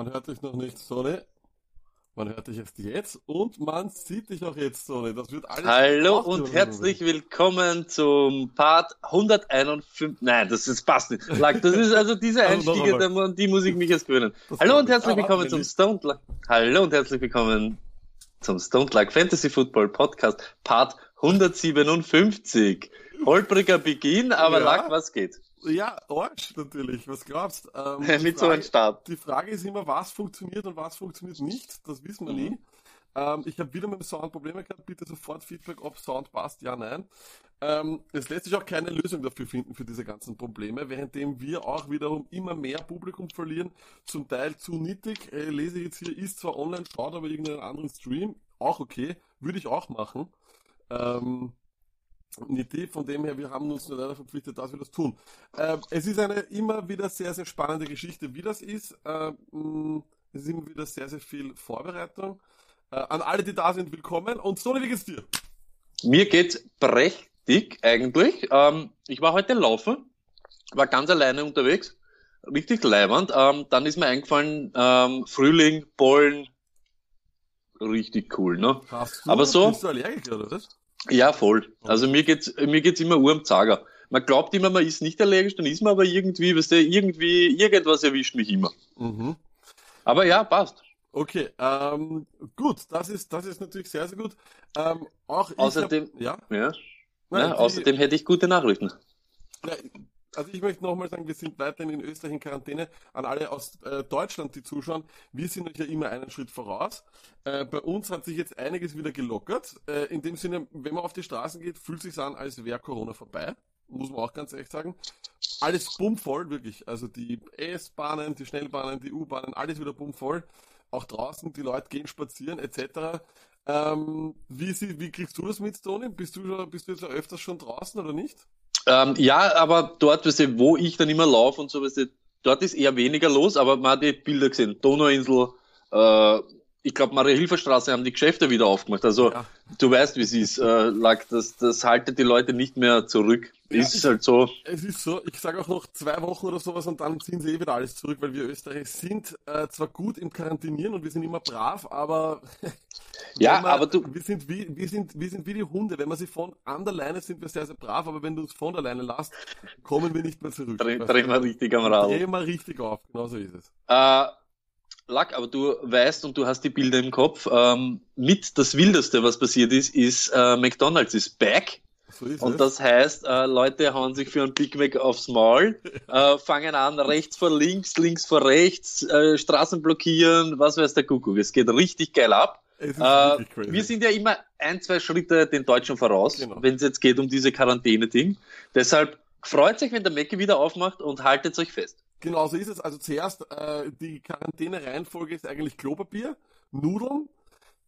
Man hört dich noch nicht, Sonny. Man hört dich erst jetzt und man sieht dich auch jetzt, Sonny. Das wird alles. Hallo und herzlich willkommen zum Part 151. Nein, das, das passt nicht. Das ist also diese also Einstiege, die muss ich mich erst gewöhnen. Hallo und herzlich willkommen zum Stone Hallo und herzlich willkommen zum Stone Like Fantasy Football Podcast Part 157. Holpriger Beginn, aber ja. Lack, was geht? Ja, Arsch natürlich, was glaubst ähm, Mit Frage, so einem Start. Die Frage ist immer, was funktioniert und was funktioniert nicht, das wissen wir mhm. nie. Ähm, ich habe wieder mit dem Sound Probleme gehabt, bitte sofort Feedback, ob Sound passt, ja, nein. Ähm, es lässt sich auch keine Lösung dafür finden, für diese ganzen Probleme, währenddem wir auch wiederum immer mehr Publikum verlieren, zum Teil zu nittig, äh, lese jetzt hier, ist zwar online, schaut aber irgendeinen anderen Stream, auch okay, würde ich auch machen. Ähm, eine Idee, von dem her, wir haben uns nur leider verpflichtet, dass wir das tun. Äh, es ist eine immer wieder sehr, sehr spannende Geschichte, wie das ist. Äh, es ist immer wieder sehr, sehr viel Vorbereitung. Äh, an alle, die da sind, willkommen. Und Sony, wie geht's dir? Mir geht's prächtig eigentlich. Ähm, ich war heute laufen, war ganz alleine unterwegs, richtig leibend. Ähm, dann ist mir eingefallen, ähm, Frühling, Bollen, richtig cool, ne? Hast du, Aber so. Bist du Allergiker, oder was? Ja, voll. Also mir geht's, mir geht's immer Uhr am Zager. Man glaubt immer, man ist nicht allergisch, dann ist man aber irgendwie, weißt du, irgendwie, irgendwas erwischt mich immer. Mhm. Aber ja, passt. Okay, ähm, gut, das ist, das ist natürlich sehr, sehr gut. Ähm, auch außerdem, hab, ja, ja, Nein, ja außerdem hätte ich gute Nachrichten. Also ich möchte nochmal sagen, wir sind weiterhin in Österreich in Quarantäne. An alle aus äh, Deutschland, die zuschauen, wir sind euch ja immer einen Schritt voraus. Äh, bei uns hat sich jetzt einiges wieder gelockert. Äh, in dem Sinne, wenn man auf die Straßen geht, fühlt sich an, als wäre Corona vorbei. Muss man auch ganz ehrlich sagen. Alles bummvoll, wirklich. Also die S-Bahnen, die Schnellbahnen, die U-Bahnen, alles wieder bummvoll. Auch draußen, die Leute gehen spazieren, etc. Ähm, wie, wie kriegst du das mit, Toni? Bist du, bist du jetzt öfters schon draußen oder nicht? Ähm, ja, aber dort, weißt du, wo ich dann immer laufe und so, weißt du, dort ist eher weniger los, aber man hat die Bilder gesehen. Donauinsel, äh, ich glaube, Maria-Hilfer-Straße haben die Geschäfte wieder aufgemacht. Also, ja. du weißt, wie es ist. Äh, lag, das, das haltet die Leute nicht mehr zurück. Ja, ist ich, halt so. Es ist so, ich sage auch noch zwei Wochen oder sowas und dann ziehen sie eh wieder alles zurück, weil wir Österreich sind äh, zwar gut im Quarantinieren und wir sind immer brav, aber ja, man, aber du wir sind wie wir sind wir sind wie die Hunde. Wenn wir sie von an der Leine sind wir sehr sehr brav, aber wenn du uns von der Leine lässt, kommen wir nicht mehr zurück. Dreh, drehen wir richtig am Rad. Drehen wir richtig auf, genau so ist es. Äh, Lack, aber du weißt und du hast die Bilder im Kopf. Ähm, mit das Wildeste, was passiert ist, ist äh, McDonald's ist back. So und es. das heißt, äh, Leute hauen sich für ein Big Mac aufs Maul, äh, fangen an, rechts vor links, links vor rechts, äh, Straßen blockieren, was weiß der Kuckuck. Es geht richtig geil ab. Äh, wir sind ja immer ein, zwei Schritte den Deutschen voraus, genau. wenn es jetzt geht um diese Quarantäne-Ding. Deshalb freut sich, wenn der Macke wieder aufmacht und haltet euch fest. Genau so ist es. Also zuerst äh, die Quarantäne-Reihenfolge ist eigentlich Klopapier, Nudeln,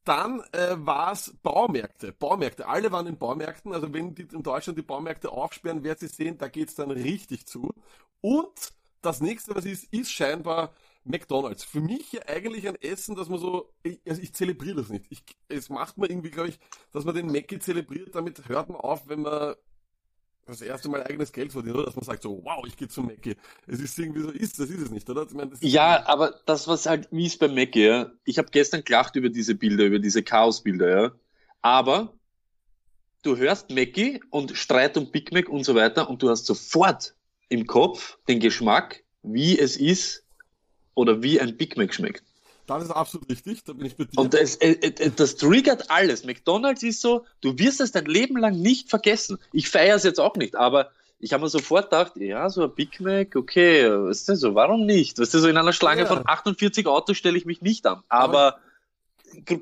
dann äh, war es Baumärkte. Baumärkte. Alle waren in Baumärkten. Also wenn die in Deutschland die Baumärkte aufsperren, werdet ihr sehen, da geht's dann richtig zu. Und das nächste, was ist, ist scheinbar McDonalds. Für mich ja eigentlich ein Essen, dass man so, ich, also ich zelebriere das nicht. Ich, es macht man irgendwie, glaube ich, dass man den Mackie zelebriert, damit hört man auf, wenn man das erste Mal eigenes Geld verdient, oder? Dass man sagt so, wow, ich gehe zum Mackie. Es ist irgendwie so, ist, das ist es nicht, oder? Meine, ja, aber das, was halt wie ist beim Mackie, ja. Ich habe gestern gelacht über diese Bilder, über diese Chaosbilder, ja. Aber du hörst Mackie und Streit um Big Mac und so weiter und du hast sofort im Kopf den Geschmack, wie es ist oder wie ein Big Mac schmeckt. Das ist absolut richtig, da bin ich bei dir. Und das, äh, äh, das triggert alles. McDonalds ist so, du wirst es dein Leben lang nicht vergessen. Ich feiere es jetzt auch nicht, aber ich habe mir sofort gedacht, ja, so ein Big Mac, okay, weißt du, so, warum nicht? Weißt du, so in einer Schlange ja. von 48 Autos stelle ich mich nicht an. Aber, aber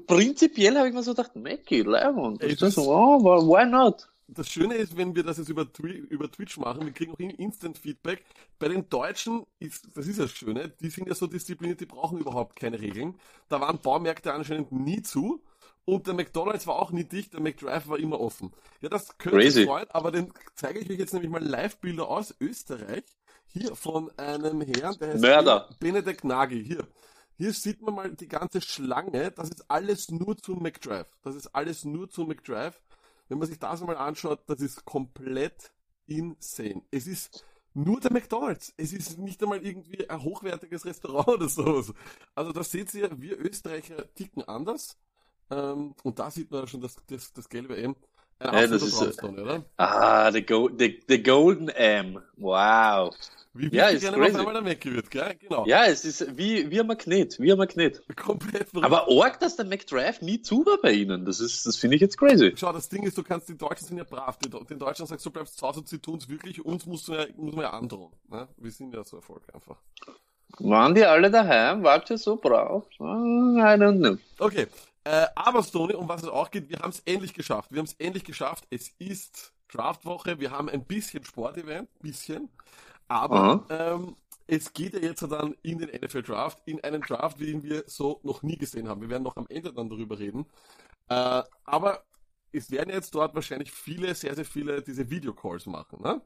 prinzipiell habe ich mir so gedacht, Mackie, Leibund. So, oh, why not? Das Schöne ist, wenn wir das jetzt über, über Twitch machen, wir kriegen auch Instant Feedback. Bei den Deutschen ist, das ist das Schöne, die sind ja so diszipliniert, die brauchen überhaupt keine Regeln. Da waren Baumärkte anscheinend nie zu. Und der McDonalds war auch nie dicht, der McDrive war immer offen. Ja, das könnte Crazy. freuen, aber den zeige ich euch jetzt nämlich mal Live-Bilder aus Österreich. Hier von einem Herrn, der heißt Mörder. Benedikt Nagy. Hier. Hier sieht man mal die ganze Schlange. Das ist alles nur zu McDrive. Das ist alles nur zu McDrive. Wenn man sich das mal anschaut, das ist komplett insane. Es ist nur der McDonalds. Es ist nicht einmal irgendwie ein hochwertiges Restaurant oder sowas. Also da seht ihr, wir Österreicher ticken anders. Ähm, und da sieht man schon das, das, das gelbe M. Ein ja, das ist, oder? Ah, the, go the, the Golden M. Wow. Wie ja, ist gerne crazy. auf einmal wird, gell? Genau. Ja, es ist wie, wie ein Magnet, wie ein Magnet. Komplett. Aber arg, dass der McDrive nie zu war bei ihnen. Das ist, das finde ich jetzt crazy. Schau, das Ding ist, du kannst, die Deutschen sind ja brav. Den Deutschen sagst du, bleibst zu Hause, sie tun's wirklich, uns musst du ja, muss man ja androhen. Ne? Wir sind ja so erfolgreich einfach. Waren die alle daheim? Wart ihr so brav? I don't know. Okay. Äh, aber Stoney, um was es auch geht, wir haben es endlich geschafft. Wir haben es endlich geschafft. Es ist Draftwoche. Wir haben ein bisschen Sportevent, bisschen. Aber ähm, es geht ja jetzt dann in den NFL Draft, in einen Draft, ihn wir so noch nie gesehen haben. Wir werden noch am Ende dann darüber reden. Äh, aber es werden jetzt dort wahrscheinlich viele, sehr, sehr viele diese Videocalls machen. Ne?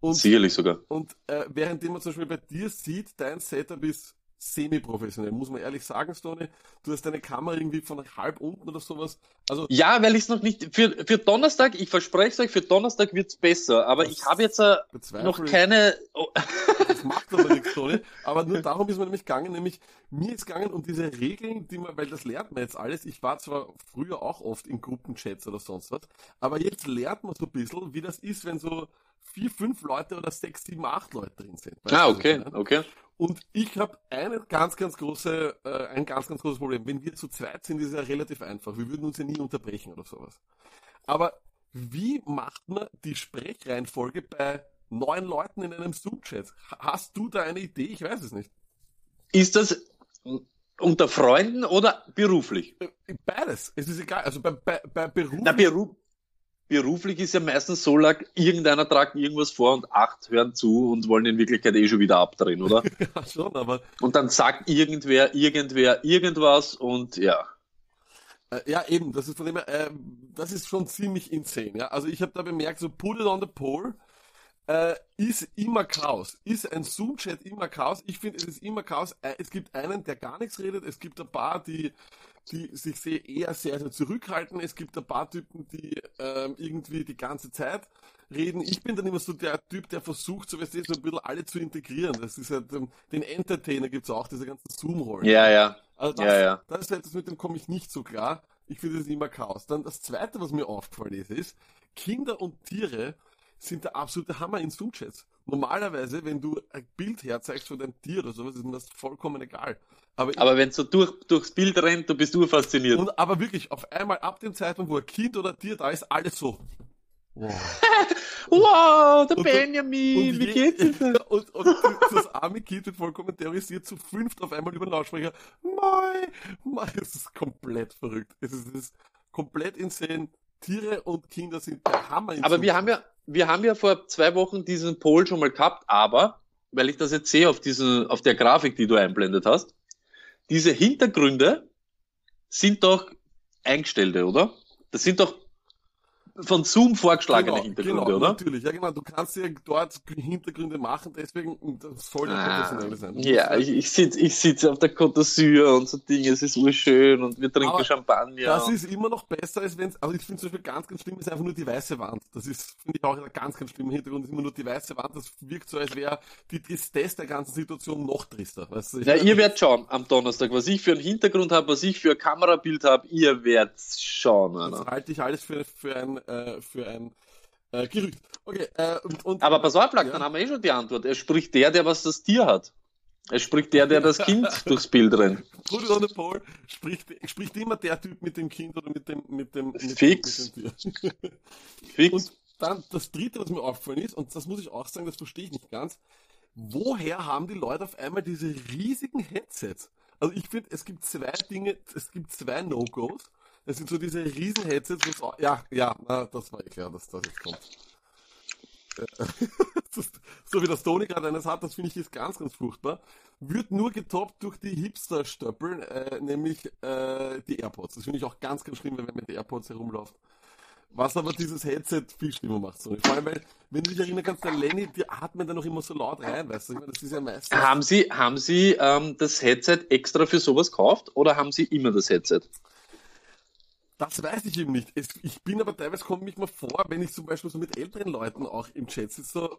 Und, Sicherlich sogar. Und äh, währenddem man zum Beispiel bei dir sieht, dein Setup ist semi-professionell, muss man ehrlich sagen, Stone. Du hast deine Kamera irgendwie von halb unten oder sowas. Also ja, weil ich es noch nicht für, für Donnerstag, ich verspreche es euch, für Donnerstag wird es besser, aber ich habe jetzt äh, noch keine. Oh. Das macht aber nichts, Stone. Aber nur darum ist mir nämlich gegangen, nämlich mir ist gegangen um diese Regeln, die man, weil das lernt man jetzt alles. Ich war zwar früher auch oft in Gruppenchats oder sonst was, aber jetzt lernt man so ein bisschen, wie das ist, wenn so vier, fünf Leute oder sechs, sieben, acht Leute drin sind. Ah, okay, okay. Und ich habe eine ganz, ganz große, äh, ein ganz, ganz großes Problem. Wenn wir zu zweit sind, ist es ja relativ einfach. Wir würden uns ja nie unterbrechen oder sowas. Aber wie macht man die Sprechreihenfolge bei neun Leuten in einem Zoom-Chat? Hast du da eine Idee? Ich weiß es nicht. Ist das unter Freunden oder beruflich? Äh, beides. Es ist egal. Also bei, bei, bei Beruf. Na, Beruf beruflich ist ja meistens so lag, irgendeiner tragt irgendwas vor und acht hören zu und wollen in Wirklichkeit eh schon wieder abdrehen, oder? ja, schon, aber. Und dann sagt irgendwer, irgendwer irgendwas und ja. Äh, ja, eben, das ist von dem her, äh, das ist schon ziemlich insane, ja. Also ich habe da bemerkt, so put it on the pole, äh, ist immer Chaos. Ist ein Zoom-Chat immer Chaos? Ich finde, es ist immer Chaos. Äh, es gibt einen, der gar nichts redet. Es gibt ein paar, die, die sich sehr eher sehr, sehr zurückhalten. Es gibt ein paar Typen, die ähm, irgendwie die ganze Zeit reden. Ich bin dann immer so der Typ, der versucht, so, weißt du, so ein bisschen alle zu integrieren. Das ist halt, ähm, den Entertainer gibt's auch, diese ganzen Zoom-Rollen. Ja, ja. Also das, ja, ja. das ist etwas, mit dem komme ich nicht so klar. Ich finde das immer Chaos. Dann das zweite, was mir aufgefallen ist, ist, Kinder und Tiere sind der absolute Hammer in Zoom-Chats. Normalerweise, wenn du ein Bild herzeigst von deinem Tier oder sowas, ist mir das vollkommen egal. Aber, aber wenn es so durch, durchs Bild rennt, du bist du fasziniert. Und, aber wirklich, auf einmal ab dem Zeitpunkt, wo ein Kind oder ein Tier da ist, alles so. Wow, wow der und, Benjamin, und wie geht's dir? Und, und, das arme Kind wird vollkommen terrorisiert, zu fünft auf einmal über den Lautsprecher. Mai, mai, es ist komplett verrückt. Es ist, es ist komplett insane. Tiere und Kinder sind der Hammer. Aber wir haben ja, wir haben ja vor zwei Wochen diesen Poll schon mal gehabt, aber, weil ich das jetzt sehe auf diesen, auf der Grafik, die du einblendet hast, diese Hintergründe sind doch eingestellte, oder? Das sind doch von Zoom vorgeschlagene genau, Hintergründe, genau, oder? Natürlich, ja genau. Du kannst ja dort Hintergründe machen, deswegen das soll ja ah, professionell sein. Ja, ich, ich sitze ich sitz auf der Côte d'Azur und so Dinge, es ist urschön und wir trinken Aber Champagner. Das ist immer noch besser, als wenn also ich finde zum Beispiel ganz, ganz schlimm ist einfach nur die weiße Wand. Das ist, finde ich auch ein ganz, ganz schlimmer Hintergrund, ist immer nur die weiße Wand. Das wirkt so, als wäre die Tristesse der ganzen Situation noch trister. Weißt du? Ja, ihr werdet schauen am Donnerstag, was ich für einen Hintergrund habe, was ich für ein Kamerabild habe, ihr werdet schauen. Das halte ich alles für, für ein äh, für ein äh, Gerücht. Okay, äh, und, und, Aber pass auf, Lack, ja. dann haben wir eh schon die Antwort. Er spricht der, der was das Tier hat. Er spricht der, der das Kind durchs Bild rennt. Put it on the pole spricht, spricht immer der Typ mit dem Kind oder mit dem, mit dem, mit, Fix. Mit dem Tier. Fix. Und dann das dritte, was mir aufgefallen ist, und das muss ich auch sagen, das verstehe ich nicht ganz. Woher haben die Leute auf einmal diese riesigen Headsets? Also ich finde, es gibt zwei Dinge, es gibt zwei No-Gos. Das sind so diese riesen Headsets, wo ja, ja, das war eh klar, dass das jetzt kommt. so wie das Tony gerade eines hat, das finde ich ist ganz, ganz furchtbar. Wird nur getoppt durch die Hipster-Stöppeln, äh, nämlich äh, die AirPods. Das finde ich auch ganz, ganz schlimm, wenn man mit AirPods herumläuft. Was aber dieses Headset viel schlimmer macht. So. Vor allem, weil, wenn du dich erinnern kannst, der Lenny, die atmet dann noch immer so laut rein, weißt du? Ich meine, das ist ja meistens. Haben Sie, haben Sie ähm, das Headset extra für sowas gekauft oder haben Sie immer das Headset? Das weiß ich eben nicht. Es, ich bin aber teilweise komme ich mal vor, wenn ich zum Beispiel so mit älteren Leuten auch im Chat sitze, so,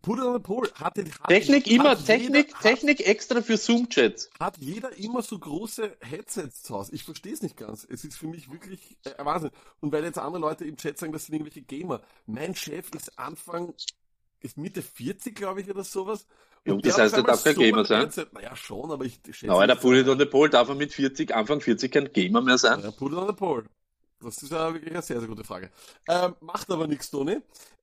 Put it on the pole. Hat, hat, Technik hat immer, Technik, jeder, Technik extra für Zoom-Chats. Hat jeder immer so große Headsets zu Hause? Ich verstehe es nicht ganz. Es ist für mich wirklich äh, Wahnsinn. Und weil jetzt andere Leute im Chat sagen, das sind irgendwelche Gamer. Mein Chef ist Anfang, ist Mitte 40, glaube ich, oder sowas. Und das heißt, er darf kein so Gamer sein? Naja, schon, aber ich schätze. Aber der Put it on the pole darf er mit 40, Anfang 40 kein Gamer mehr sein? Ja, Put it on the pole. Das ist ja wirklich eine sehr, sehr gute Frage. Ähm, macht aber nichts, Toni.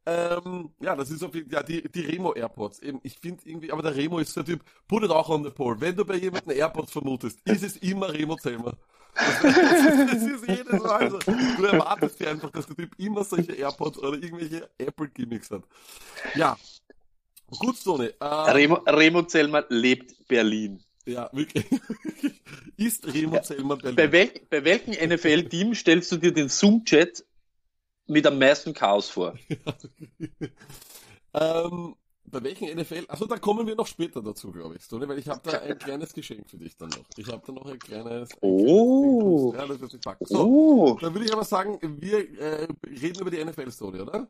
Ähm, ja, das ist auf jeden Fall, ja, die, die Remo AirPods. Eben, ich finde irgendwie, aber der Remo ist der Typ, put it auch on the pole. Wenn du bei jemandem AirPods vermutest, ist es immer Remo Zellmer. Das, das, ist jedes Mal. Also, du erwartest dir einfach, dass der Typ immer solche AirPods oder irgendwelche Apple-Gimmicks hat. Ja. Gut, Toni. Ähm, Remo, Remo Zellmer lebt Berlin. Ja, wirklich. ist Remo ja, Zellmer Berlin. Bei, wel bei welchem NFL-Team stellst du dir den Zoom-Chat mit am meisten Chaos vor? ähm, bei welchen NFL? Also da kommen wir noch später dazu, glaube ich, Tony, weil ich habe da ein kleines Geschenk für dich dann noch. Ich habe da noch ein kleines. Oh. ja, das packen. So, oh. dann würde ich aber sagen, wir äh, reden über die NFL-Story, oder?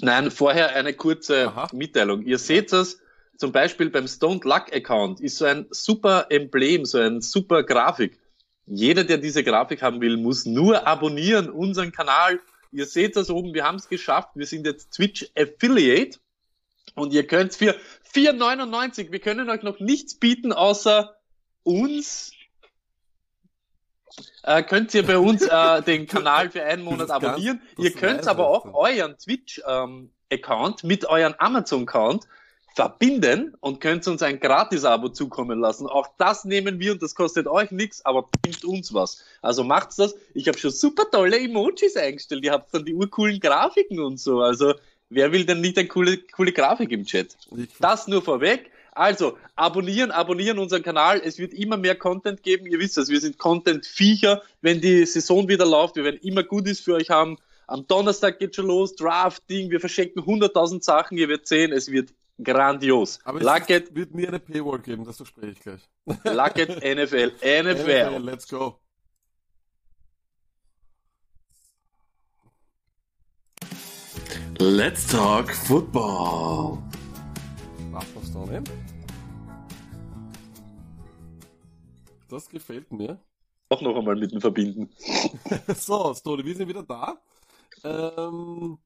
Nein, vorher eine kurze Aha. Mitteilung. Ihr seht das zum Beispiel beim Stone Luck Account ist so ein super Emblem, so ein super Grafik. Jeder, der diese Grafik haben will, muss nur abonnieren unseren Kanal Ihr seht das oben, wir haben es geschafft. Wir sind jetzt Twitch Affiliate und ihr könnt für 4,99, wir können euch noch nichts bieten, außer uns. Äh, könnt ihr bei uns äh, den Kanal für einen Monat abonnieren. Ihr könnt aber auch euren Twitch-Account ähm, mit euren Amazon-Account verbinden und könnt uns ein Gratis-Abo zukommen lassen. Auch das nehmen wir und das kostet euch nichts, aber bringt uns was. Also macht's das. Ich habe schon super tolle Emojis eingestellt. Ihr habt dann die urcoolen Grafiken und so. Also wer will denn nicht eine coole, coole Grafik im Chat? Das nur vorweg. Also, abonnieren, abonnieren unseren Kanal. Es wird immer mehr Content geben. Ihr wisst das, wir sind Content-Viecher. Wenn die Saison wieder läuft, wir werden immer Gutes für euch haben. Am Donnerstag geht schon los, Drafting, wir verschenken 100.000 Sachen. Ihr werdet sehen, es wird Grandios. Aber Lucket wird nie eine Paywall geben, das verspreche ich gleich. Lucket NFL. NFL. NFL. Let's go. Let's talk football. Was was da nicht? Das gefällt mir. Auch noch einmal mit dem verbinden. so, Stone, wir sind wieder da. Ähm,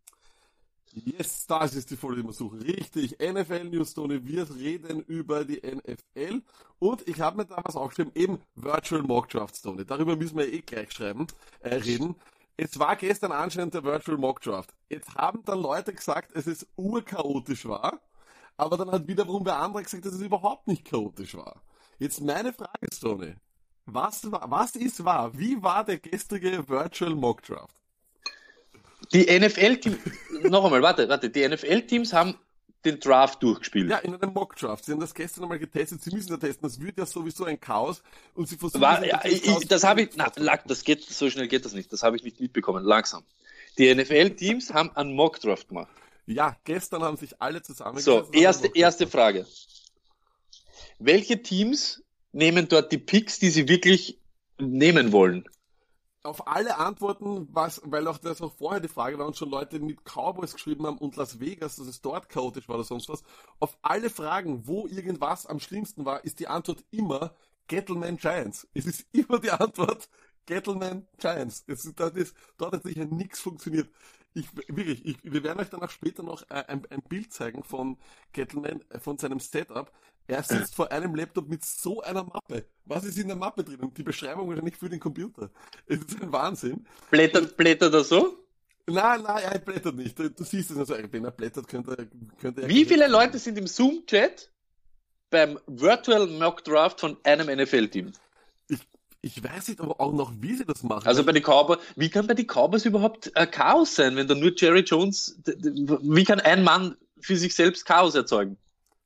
Yes, das ist die Folge, die wir suchen. Richtig, NFL News, Tony. Wir reden über die NFL. Und ich habe mir da was aufgeschrieben, eben Virtual Mock Drafts, Tony. Darüber müssen wir eh gleich schreiben, äh, reden. Es war gestern anscheinend der Virtual Mock Draft. Jetzt haben dann Leute gesagt, es ist urchaotisch war. Aber dann hat wiederum der andere gesagt, dass es überhaupt nicht chaotisch war. Jetzt meine Frage, Tony. Was, war, was ist wahr? Wie war der gestrige Virtual Mock Draft? Die NFL-Teams, noch einmal, warte, warte, die NFL-Teams haben den Draft durchgespielt. Ja, in einem Mock-Draft. Sie haben das gestern einmal getestet. Sie müssen da testen. Das wird ja sowieso ein Chaos. Und sie versuchen. War, ja, ich, das habe ich, na, das geht, so schnell geht das nicht. Das habe ich nicht mitbekommen. Langsam. Die NFL-Teams haben einen Mock-Draft gemacht. Ja, gestern haben sich alle zusammen. So, erste, erste Frage. Welche Teams nehmen dort die Picks, die sie wirklich nehmen wollen? auf alle Antworten, was, weil auch das auch vorher die Frage war und schon Leute mit Cowboys geschrieben haben und Las Vegas, dass es dort chaotisch war oder sonst was, auf alle Fragen, wo irgendwas am schlimmsten war, ist die Antwort immer Gettleman Giants. Es ist immer die Antwort Gettleman Giants. Es ist, dort, ist, dort hat sicher nichts funktioniert. Ich, wirklich, ich, wir werden euch danach später noch äh, ein, ein Bild zeigen von Gettleman, äh, von seinem Setup. Er sitzt vor einem Laptop mit so einer Mappe. Was ist in der Mappe drin? Die Beschreibung wahrscheinlich für den Computer. Es ist ein Wahnsinn. Blättert, blättert er so? Nein, nein, er blättert nicht. Du, du siehst es also, wenn er blättert, könnte, könnte er. Wie viele Leute sind im Zoom-Chat beim Virtual Mock Draft von einem NFL-Team? Ich weiß nicht aber auch noch, wie sie das machen. Also bei den Cowboys, wie kann bei den Cowboys überhaupt äh, Chaos sein, wenn da nur Jerry Jones, wie kann ein Mann für sich selbst Chaos erzeugen?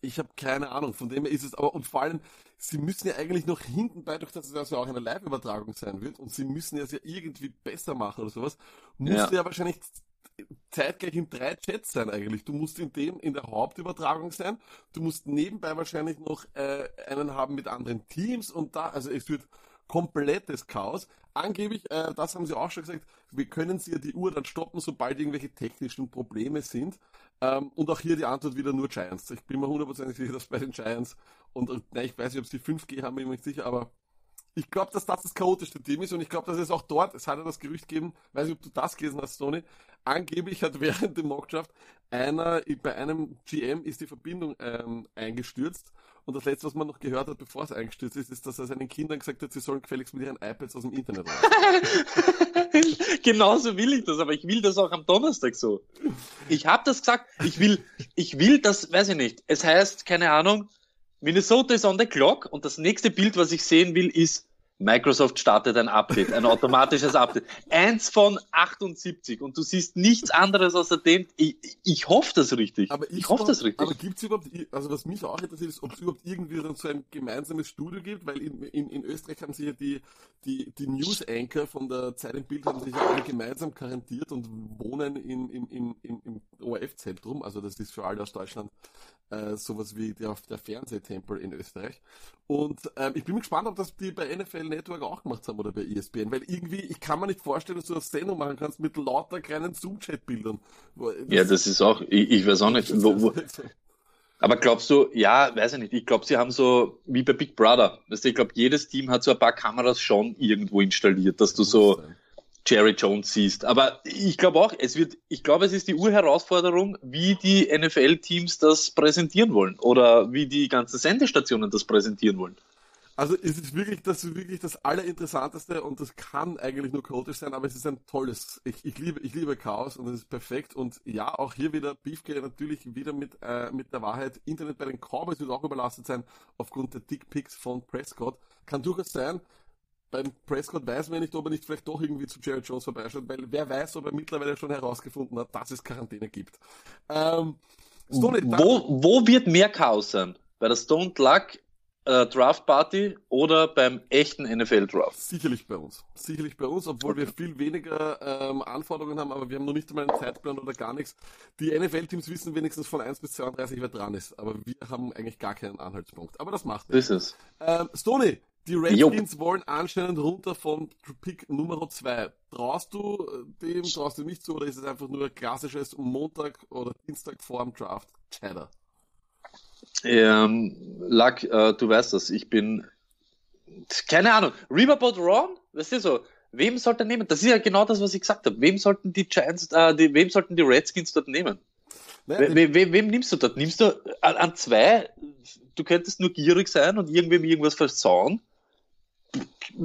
Ich habe keine Ahnung, von dem her ist es aber, und vor allem, sie müssen ja eigentlich noch hinten bei, durch dass es ja auch eine Live-Übertragung sein wird, und sie müssen es ja irgendwie besser machen oder sowas, musste ja, ja wahrscheinlich zeitgleich in drei Chats sein eigentlich. Du musst in dem, in der Hauptübertragung sein, du musst nebenbei wahrscheinlich noch äh, einen haben mit anderen Teams und da, also es wird komplettes Chaos. Angeblich, äh, das haben sie auch schon gesagt, wir können sie ja die Uhr dann stoppen, sobald irgendwelche technischen Probleme sind. Ähm, und auch hier die Antwort wieder nur Giants. Ich bin mir hundertprozentig sicher, dass bei den Giants und, und nein, ich weiß nicht, ob sie 5G haben, bin mir nicht sicher, aber ich glaube, dass das das chaotischste Team ist und ich glaube, dass es auch dort, es hat ja das Gerücht gegeben, weiß nicht, ob du das gelesen hast, Sony, angeblich hat während der Mockdraft einer, bei einem GM ist die Verbindung ähm, eingestürzt und das letzte, was man noch gehört hat, bevor es eingestürzt ist, ist, dass er seinen Kindern gesagt hat, sie sollen gefälligst mit ihren iPads aus dem Internet raus. Genauso will ich das, aber ich will das auch am Donnerstag so. Ich habe das gesagt, ich will, ich will das, weiß ich nicht. Es heißt, keine Ahnung, Minnesota ist on the clock und das nächste Bild, was ich sehen will, ist Microsoft startet ein Update, ein automatisches Update. Eins von 78 und du siehst nichts anderes außer dem. Ich, ich hoffe das richtig. Aber ich, hoffe das richtig. Aber gibt es überhaupt, also was mich auch interessiert ist, ob es überhaupt irgendwie so ein gemeinsames Studio gibt, weil in, in, in Österreich haben sich ja die, die, die News Anchor von der Zeit im Bild haben sich ja alle gemeinsam garantiert und wohnen in, in, in, im, im ORF-Zentrum. Also das ist für alle aus Deutschland äh, sowas wie der, der Fernsehtempel in Österreich. Und ähm, ich bin gespannt, ob das die bei NFL Network auch gemacht haben oder bei ESPN, weil irgendwie, ich kann mir nicht vorstellen, dass du eine Sendung machen kannst mit lauter kleinen Zoom-Chat-Bildern. Ja, das ist auch, ich, ich weiß auch nicht, wo, wo, aber glaubst du, ja, weiß ich nicht, ich glaube, sie haben so, wie bei Big Brother, weißt du, ich glaube, jedes Team hat so ein paar Kameras schon irgendwo installiert, dass du so, Jerry Jones siehst. Aber ich glaube auch, es wird, ich glaube, es ist die Urherausforderung, wie die NFL-Teams das präsentieren wollen oder wie die ganzen Sendestationen das präsentieren wollen. Also es ist wirklich das, wirklich das Allerinteressanteste und das kann eigentlich nur chaotisch sein, aber es ist ein tolles. Ich, ich liebe, ich liebe Chaos und es ist perfekt. Und ja, auch hier wieder Beefcake natürlich wieder mit, äh, mit der Wahrheit. Internet bei den Cowboys wird auch überlastet sein aufgrund der Dickpics von Prescott. Kann durchaus sein beim Prescott weiß man nicht, ob er nicht vielleicht doch irgendwie zu Jared Jones vorbeischaut, weil wer weiß, ob er mittlerweile schon herausgefunden hat, dass es Quarantäne gibt. Ähm, Stone, wo, wo wird mehr Chaos sein? Bei der Stone Luck äh, Draft Party oder beim echten NFL Draft? Sicherlich bei uns. Sicherlich bei uns, obwohl okay. wir viel weniger ähm, Anforderungen haben, aber wir haben noch nicht einmal einen Zeitplan oder gar nichts. Die NFL-Teams wissen wenigstens von 1 bis 32, wer dran ist, aber wir haben eigentlich gar keinen Anhaltspunkt. Aber das macht nichts. Das ist es. Ähm, Stoney, die Redskins jo. wollen anscheinend runter von Pick Nummer 2. Traust du äh, dem, traust du nicht zu, oder ist es einfach nur klassisches Montag oder Dienstag vor dem Draft Cheddar? Ähm, Luck, äh, du weißt das, ich bin, keine Ahnung, Riverboat Ron, weißt du so, wem sollte er nehmen? Das ist ja genau das, was ich gesagt habe. Wem sollten die Giants, äh, die, wem sollten die Redskins dort nehmen? We, we, wem nimmst du dort? Nimmst du an, an, zwei, du könntest nur gierig sein und irgendwem irgendwas versauen?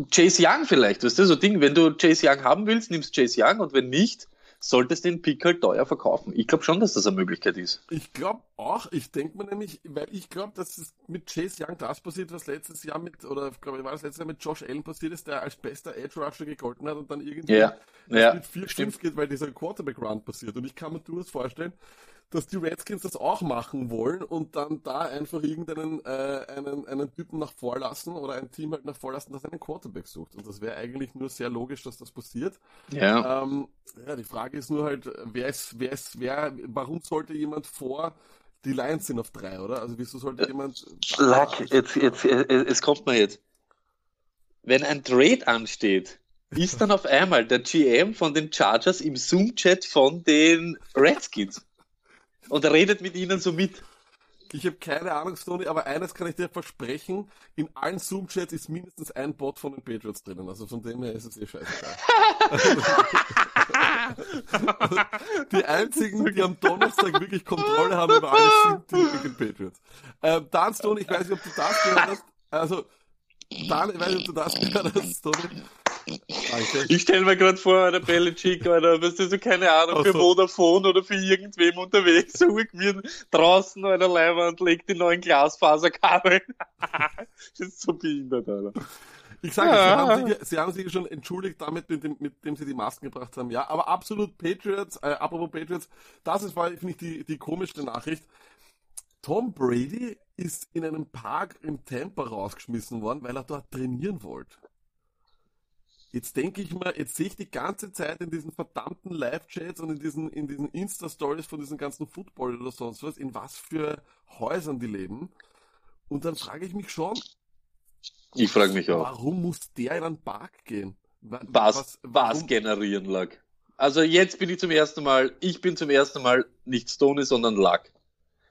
Chase Young vielleicht, weißt du, so Ding, wenn du Chase Young haben willst, nimmst Chase Young und wenn nicht, solltest du den Pick halt teuer verkaufen. Ich glaube schon, dass das eine Möglichkeit ist. Ich glaube auch, ich denke mir nämlich, weil ich glaube, dass es mit Chase Young das passiert, was letztes Jahr mit, oder glaube ich war das letztes Jahr mit Josh Allen passiert ist, der als bester Edge Rusher gegolten hat und dann irgendwie ja, ja, mit 4-5 geht, weil dieser Quarterback Run passiert. Und ich kann mir durchaus vorstellen, dass die Redskins das auch machen wollen und dann da einfach irgendeinen äh, einen, einen Typen nach vorlassen oder ein Team halt nach vorlassen, das einen Quarterback sucht. Und das wäre eigentlich nur sehr logisch, dass das passiert. Ja. Ähm, ja, die Frage ist nur halt, wer ist, wer ist, wer, warum sollte jemand vor die Lions sind auf drei, oder? Also wieso sollte jemand. Luck, jetzt, jetzt, es kommt mal jetzt. Wenn ein Trade ansteht, ist dann auf einmal der GM von den Chargers im Zoom-Chat von den Redskins und redet mit ihnen so mit. Ich habe keine Ahnung, Stoney, aber eines kann ich dir versprechen, in allen Zoom-Chats ist mindestens ein Bot von den Patriots drinnen, also von dem her ist es eh scheißegal. die einzigen, die am Donnerstag wirklich Kontrolle haben über alles, sind die Patriots. Ähm, Dan Stoney, ich weiß nicht, ob du das gehört hast, also, Dan, ich weiß nicht, ob du das gehört hast, Stoney, Danke. Ich stelle mir gerade vor, der Belichick, oder was ist so, keine Ahnung, also. für Vodafone oder für irgendwem unterwegs, so mir draußen der Leihwand, legt die neuen Glasfaserkabel. das ist so behindert, Alter. Ich sage, ja. sie, haben sich, sie haben sich schon entschuldigt damit, mit dem, mit dem sie die Masken gebracht haben. Ja, aber absolut Patriots, äh, apropos Patriots, das ist, finde ich, die, die komischste Nachricht. Tom Brady ist in einem Park im Tampa rausgeschmissen worden, weil er dort trainieren wollte. Jetzt denke ich mir, jetzt sehe ich die ganze Zeit in diesen verdammten Live-Chats und in diesen, in diesen Insta-Stories von diesen ganzen Football oder sonst was, in was für Häusern die leben. Und dann frage ich mich schon, ich frage mich auch. Warum muss der in einen Park gehen? Was, was, generieren lag. Also jetzt bin ich zum ersten Mal, ich bin zum ersten Mal nicht Stony, sondern Luck.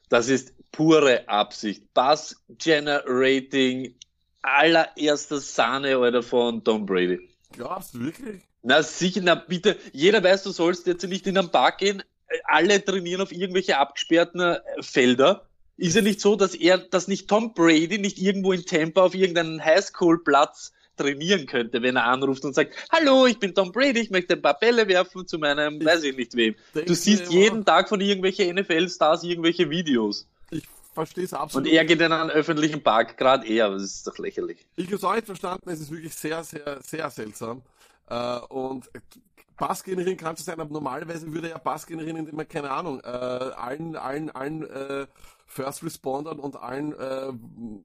Das ist pure Absicht. Bass Generating, allererster Sahne, Alter, von Tom Brady. Glaubst du wirklich? Na sicher, na bitte. Jeder weiß, du sollst jetzt nicht in einen Park gehen. Alle trainieren auf irgendwelche abgesperrten äh, Felder. Ist ja nicht so, dass er, dass nicht Tom Brady nicht irgendwo in Tampa auf irgendeinem Highschool-Platz trainieren könnte, wenn er anruft und sagt, hallo, ich bin Tom Brady, ich möchte ein paar Bälle werfen zu meinem, ich weiß ich nicht wem. Du siehst jeden Tag von irgendwelchen NFL-Stars irgendwelche Videos. Verstehe es absolut. Und er geht in einen öffentlichen Park, gerade er, aber das ist doch lächerlich. Ich habe es auch nicht verstanden, es ist wirklich sehr, sehr, sehr seltsam. Äh, und Pass generieren kann es sein, aber normalerweise würde er Pass generieren, indem er, keine Ahnung, äh, allen, allen, allen äh, First Respondern und allen, äh,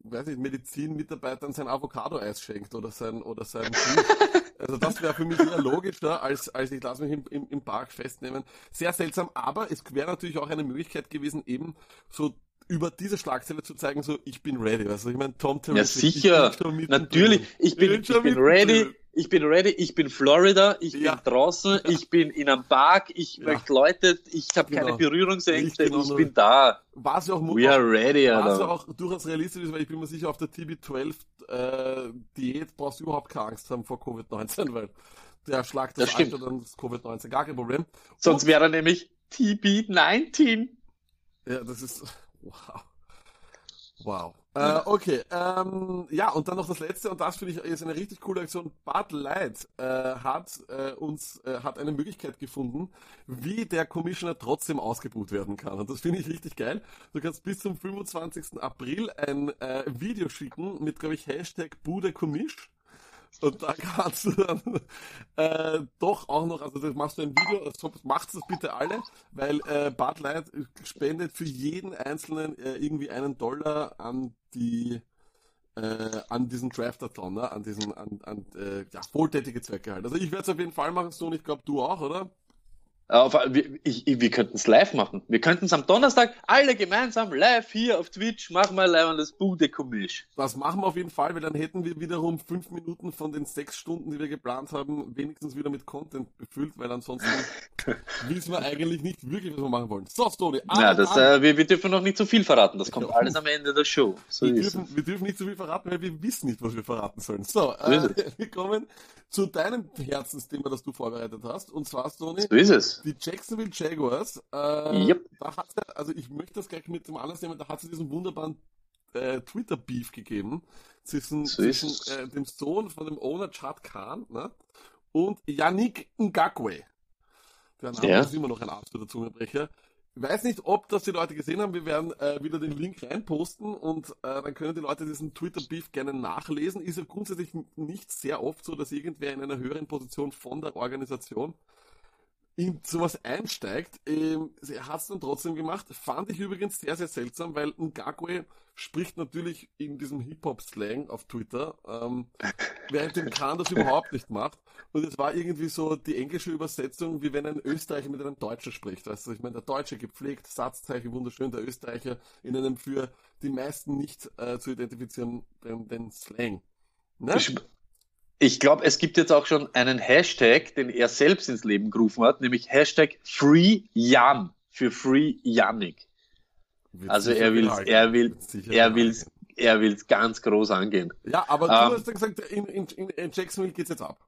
weiß ich, Medizinmitarbeitern sein Avocado-Eis schenkt oder sein, oder sein Also das wäre für mich eher logischer, als, als ich lasse mich im, im, im Park festnehmen. Sehr seltsam, aber es wäre natürlich auch eine Möglichkeit gewesen, eben so über diese Schlagzeile zu zeigen, so ich bin ready. Also ich meine, Tom Terrific, Ja sicher, ich natürlich. Ich bin, ich bin, ich bin ready. Ich bin ready. Ich bin Florida. Ich ja. bin draußen. Ja. Ich bin in einem Park. Ich ja. möchte Leute. Ich habe genau. keine Berührungsängste. Ich, ich bin da. War es ja auch, We are ready, war es auch durchaus realistisch, weil ich bin mir sicher, auf der TB12 äh, Diät brauchst du überhaupt keine Angst haben vor Covid-19, weil der Schlag das, das Alter, dann ist Covid-19 gar kein Problem. Sonst wäre er nämlich TB19. Ja, das ist Wow. Wow. Äh, okay, ähm, ja, und dann noch das letzte, und das finde ich ist eine richtig coole Aktion. Bud Light äh, hat äh, uns äh, hat eine Möglichkeit gefunden, wie der Commissioner trotzdem ausgebucht werden kann. Und das finde ich richtig geil. Du kannst bis zum 25. April ein äh, Video schicken mit, glaube ich, Hashtag Bude Commish und da kannst du dann äh, doch auch noch, also das machst du ein Video, also macht das bitte alle, weil äh, Bud Light spendet für jeden Einzelnen äh, irgendwie einen Dollar an die äh, an diesen Draftathon, ne? an diesen, an, an äh, ja, wohltätige Zwecke halt. Also ich werde es auf jeden Fall machen, so und ich glaube du auch, oder? Auf, wir, ich, wir könnten es live machen. Wir könnten es am Donnerstag alle gemeinsam live hier auf Twitch machen wir live an das Bude komisch. Das machen wir auf jeden Fall, weil dann hätten wir wiederum fünf Minuten von den sechs Stunden, die wir geplant haben, wenigstens wieder mit Content befüllt, weil ansonsten wissen wir eigentlich nicht wirklich, was wir machen wollen. So, Stony. Ja, das, äh, wir, wir, dürfen noch nicht zu viel verraten. Das kommt ja, alles am Ende der Show. So wir, dürfen, wir dürfen nicht zu viel verraten, weil wir wissen nicht, was wir verraten sollen. So, äh, wir kommen zu deinem Herzensthema, das du vorbereitet hast. Und zwar, Stony. So ist es die Jacksonville Jaguars, äh, yep. da hat also ich möchte das gleich mit dem Anlass nehmen, da hat es diesen wunderbaren äh, Twitter-Beef gegeben zwischen, so zwischen äh, dem Sohn von dem Owner Chad Khan ne, und Yannick Ngakwe. Der Name ja. ist immer noch ein absoluter Zungenbrecher. Ich weiß nicht, ob das die Leute gesehen haben. Wir werden äh, wieder den Link reinposten und äh, dann können die Leute diesen Twitter-Beef gerne nachlesen. Ist ja grundsätzlich nicht sehr oft so, dass irgendwer in einer höheren Position von der Organisation in sowas einsteigt. Ähm, er hat es dann trotzdem gemacht. Fand ich übrigens sehr, sehr seltsam, weil Ngakwe spricht natürlich in diesem Hip-Hop-Slang auf Twitter, ähm, während dem Khan das überhaupt nicht macht. Und es war irgendwie so die englische Übersetzung, wie wenn ein Österreicher mit einem Deutschen spricht. Weißt du, ich meine, der Deutsche gepflegt, Satzzeichen wunderschön, der Österreicher in einem für die meisten nicht äh, zu identifizierenden den Slang. Ne? Ich, ich glaube, es gibt jetzt auch schon einen Hashtag, den er selbst ins Leben gerufen hat, nämlich Hashtag FreeJan für Free Yannick. Also er will, er will, er will, er will ganz groß angehen. Ja, aber ähm, du hast ja gesagt, in, in, in Jacksonville geht's jetzt ab.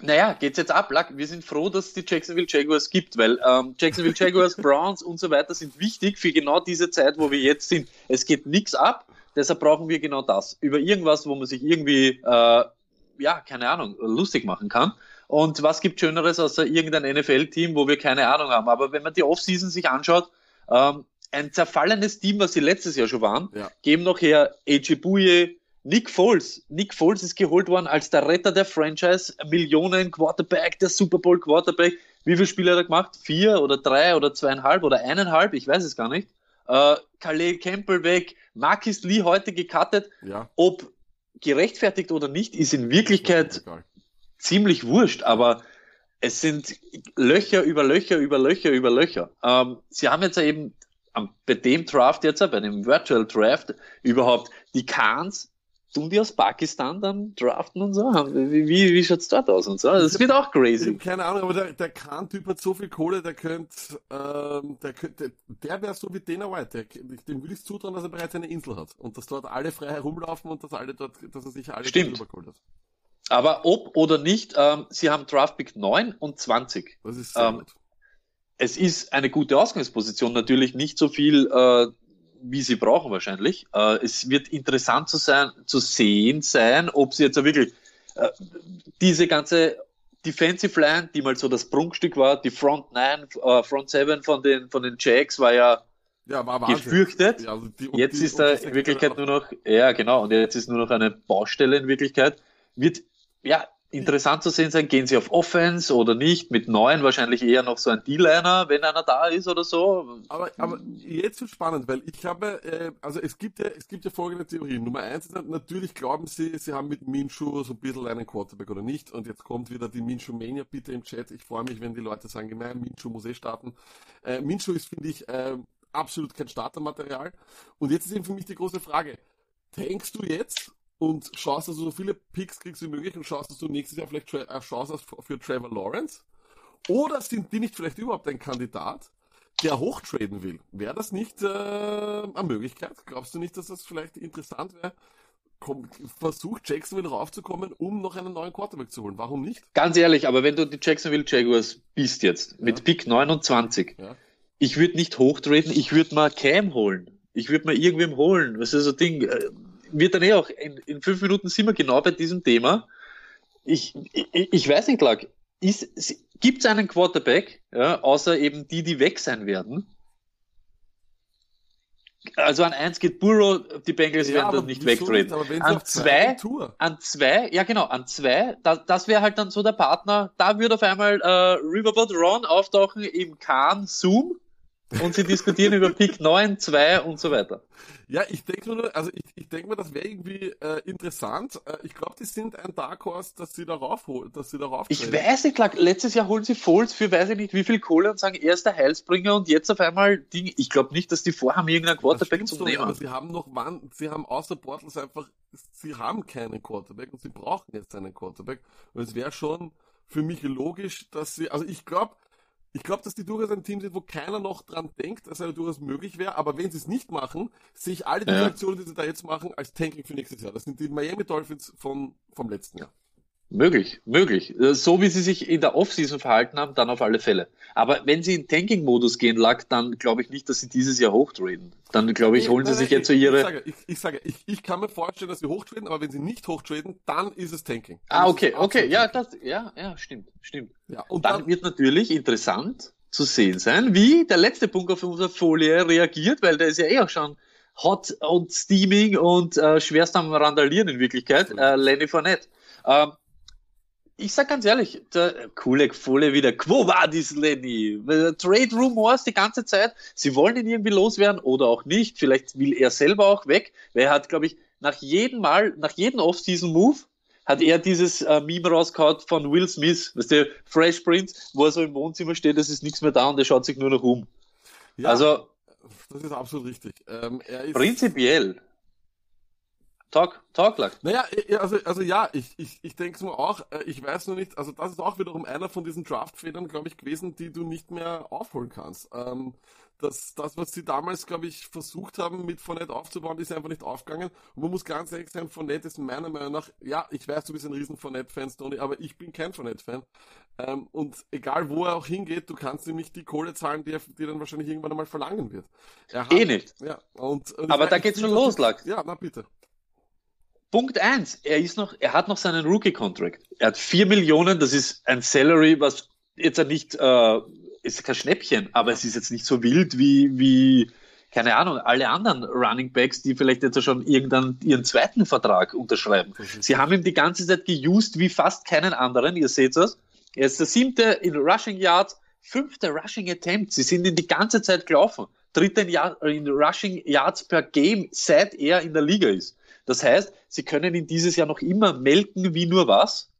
Naja, geht's jetzt ab. Wir sind froh, dass es die Jacksonville Jaguars gibt, weil ähm, Jacksonville Jaguars, Browns und so weiter sind wichtig für genau diese Zeit, wo wir jetzt sind. Es geht nichts ab, deshalb brauchen wir genau das. Über irgendwas, wo man sich irgendwie äh, ja, keine Ahnung, lustig machen kann. Und was gibt Schöneres außer irgendein NFL-Team, wo wir keine Ahnung haben? Aber wenn man die Offseason sich anschaut, ähm, ein zerfallenes Team, was sie letztes Jahr schon waren, ja. geben noch her AJ Bouye, Nick Foles. Nick Foles ist geholt worden als der Retter der Franchise, Millionen Quarterback, der Super Bowl Quarterback. Wie viele Spiele hat er gemacht? Vier oder drei oder zweieinhalb oder eineinhalb? Ich weiß es gar nicht. äh, Calais Campbell weg, Marcus Lee heute gecuttet. Ja. Ob gerechtfertigt oder nicht, ist in Wirklichkeit ziemlich wurscht, aber es sind Löcher über Löcher über Löcher über Löcher. Ähm, sie haben jetzt eben bei dem Draft jetzt, bei dem Virtual Draft, überhaupt die Khans tun die aus Pakistan dann draften und so? Wie, wie, wie schaut's dort aus und so? Das wird auch crazy. Keine Ahnung, aber der, der Khan-Typ hat so viel Kohle, der könnte, ähm, der könnte, der wäre so wie Dana White, der, dem würde ich zutrauen, dass er bereits eine Insel hat und dass dort alle frei herumlaufen und dass alle dort, dass er sich alle Stimmt. hat. Aber ob oder nicht, ähm, sie haben Draftpick 9 und 20. Das ist sehr ähm, gut. Es ist eine gute Ausgangsposition, natürlich nicht so viel, äh, wie sie brauchen wahrscheinlich. Äh, es wird interessant zu, sein, zu sehen sein, ob sie jetzt wirklich äh, diese ganze Defensive Line, die mal so das Prunkstück war, die Front 9, äh, Front 7 von den, von den Jacks war ja, ja war gefürchtet. Ja, also die, jetzt die, ist da in Wirklichkeit nur noch, ja genau, und jetzt ist nur noch eine Baustelle in Wirklichkeit. Wird, ja, interessant zu sehen sein, gehen sie auf Offense oder nicht, mit neun wahrscheinlich eher noch so ein D-Liner, wenn einer da ist oder so. Aber, aber jetzt wird spannend, weil ich habe, äh, also es gibt ja, es gibt ja folgende Theorien. Nummer eins ist natürlich glauben sie, sie haben mit Minshu so ein bisschen einen Quarterback oder nicht und jetzt kommt wieder die Minshu Mania bitte im Chat. Ich freue mich, wenn die Leute sagen, gemein, Minshu muss eh starten. Äh, Minshu ist, finde ich, äh, absolut kein Startermaterial. Und jetzt ist eben für mich die große Frage, tankst du jetzt und schaust, dass du so viele Picks kriegst wie möglich und schaust, dass du nächstes Jahr vielleicht eine Chance hast für Trevor Lawrence? Oder sind die nicht vielleicht überhaupt ein Kandidat, der hochtraden will? Wäre das nicht äh, eine Möglichkeit? Glaubst du nicht, dass das vielleicht interessant wäre? versucht Jacksonville raufzukommen, um noch einen neuen Quarterback zu holen. Warum nicht? Ganz ehrlich, aber wenn du die Jacksonville Jaguars bist jetzt, ja. mit Pick 29, ja. ich würde nicht hochtraden, ich würde mal Cam holen. Ich würde mal irgendwem holen. Was ist so ein Ding? Wird dann eh auch, in, in fünf Minuten sind wir genau bei diesem Thema. Ich, ich, ich weiß nicht, Lag, gibt es einen Quarterback, ja, außer eben die, die weg sein werden? Also an eins geht Burrow, die Bengals ja, werden das nicht wegtreten. An zwei, an zwei, ja genau, an zwei, da, das wäre halt dann so der Partner, da würde auf einmal äh, Riverboat Ron auftauchen im Kahn Zoom und sie diskutieren über Pick 9, 2 und so weiter. Ja, ich denke nur, also ich, ich denke mir, das wäre irgendwie äh, interessant. Äh, ich glaube, die sind ein Dark Horse, dass sie darauf holen, dass sie darauf Ich weiß nicht, klar, letztes Jahr holen sie Foles für weiß ich nicht wie viel Kohle und sagen, er ist der Heilsbringer und jetzt auf einmal Ding. Ich glaube nicht, dass die vorhaben, irgendeinen Quarterback zu nehmen. Aber sie haben noch wann, sie haben außer Portals einfach, sie haben keinen Quarterback und sie brauchen jetzt einen Quarterback. Und es wäre schon für mich logisch, dass sie, also ich glaube, ich glaube, dass die durchaus ein Team sind, wo keiner noch dran denkt, dass er durchaus möglich wäre. Aber wenn sie es nicht machen, sehe ich alle die ja. Aktionen, die sie da jetzt machen, als Tanking für nächstes Jahr. Das sind die Miami Dolphins von, vom letzten Jahr. Möglich, möglich. Äh, so wie sie sich in der Offseason verhalten haben, dann auf alle Fälle. Aber wenn sie in Tanking-Modus gehen lag, dann glaube ich nicht, dass sie dieses Jahr hochtraden. Dann glaube ich, holen sie sich jetzt so ihre. Ich sage, ich, ich, sage ich, ich, kann mir vorstellen, dass sie hochtraden, aber wenn sie nicht hochtraden, dann ist es Tanking. Dann ah, okay, okay, ja, das, ja, ja, stimmt, stimmt. Ja, und dann, dann wird natürlich interessant zu sehen sein, wie der letzte Punkt auf unserer Folie reagiert, weil der ist ja eh auch schon hot und steaming und äh, schwerst am Randalieren in Wirklichkeit, äh, Lenny Fournette. Ähm, ich sag ganz ehrlich, der coole Folie wieder. Wo war dies, Lenny? Trade Rumors die ganze Zeit. Sie wollen ihn irgendwie loswerden oder auch nicht. Vielleicht will er selber auch weg, weil er hat, glaube ich, nach jedem Mal, nach jedem Off-Season-Move hat er dieses äh, Meme rausgehauen von Will Smith, weißt du, Fresh Prince, wo er so im Wohnzimmer steht, es ist nichts mehr da und er schaut sich nur noch um. Ja, also, das ist absolut richtig. Ähm, prinzipiell Talk, talk like. Naja, also, also ja, ich, ich, ich denke mir auch, äh, ich weiß nur nicht, also das ist auch wiederum einer von diesen Draft-Federn, glaube ich, gewesen, die du nicht mehr aufholen kannst. Ähm, das, das, was sie damals, glaube ich, versucht haben, mit Fournette aufzubauen, ist einfach nicht aufgegangen. Und man muss ganz ehrlich sein, Fournette ist meiner Meinung nach, ja, ich weiß, du bist ein riesen Fournette-Fan, Tony, aber ich bin kein Fournette-Fan. Ähm, und egal, wo er auch hingeht, du kannst ihm nicht die Kohle zahlen, die er, die er dann wahrscheinlich irgendwann einmal verlangen wird. Hat, eh nicht. Ja, und, und aber da geht's schon los, Lack. Ja, na bitte. Punkt eins, er ist noch, er hat noch seinen Rookie-Contract. Er hat vier Millionen, das ist ein Salary, was jetzt nicht, äh, ist kein Schnäppchen, aber es ist jetzt nicht so wild wie, wie, keine Ahnung, alle anderen Running Backs, die vielleicht jetzt schon irgendwann ihren zweiten Vertrag unterschreiben. Sie haben ihm die ganze Zeit geused wie fast keinen anderen, ihr seht das. Er ist der siebte in Rushing Yards, fünfte Rushing Attempt. Sie sind ihn die ganze Zeit gelaufen. Dritter in, Jahr, in Rushing Yards per Game, seit er in der Liga ist. Das heißt, sie können ihn dieses Jahr noch immer melken wie nur was.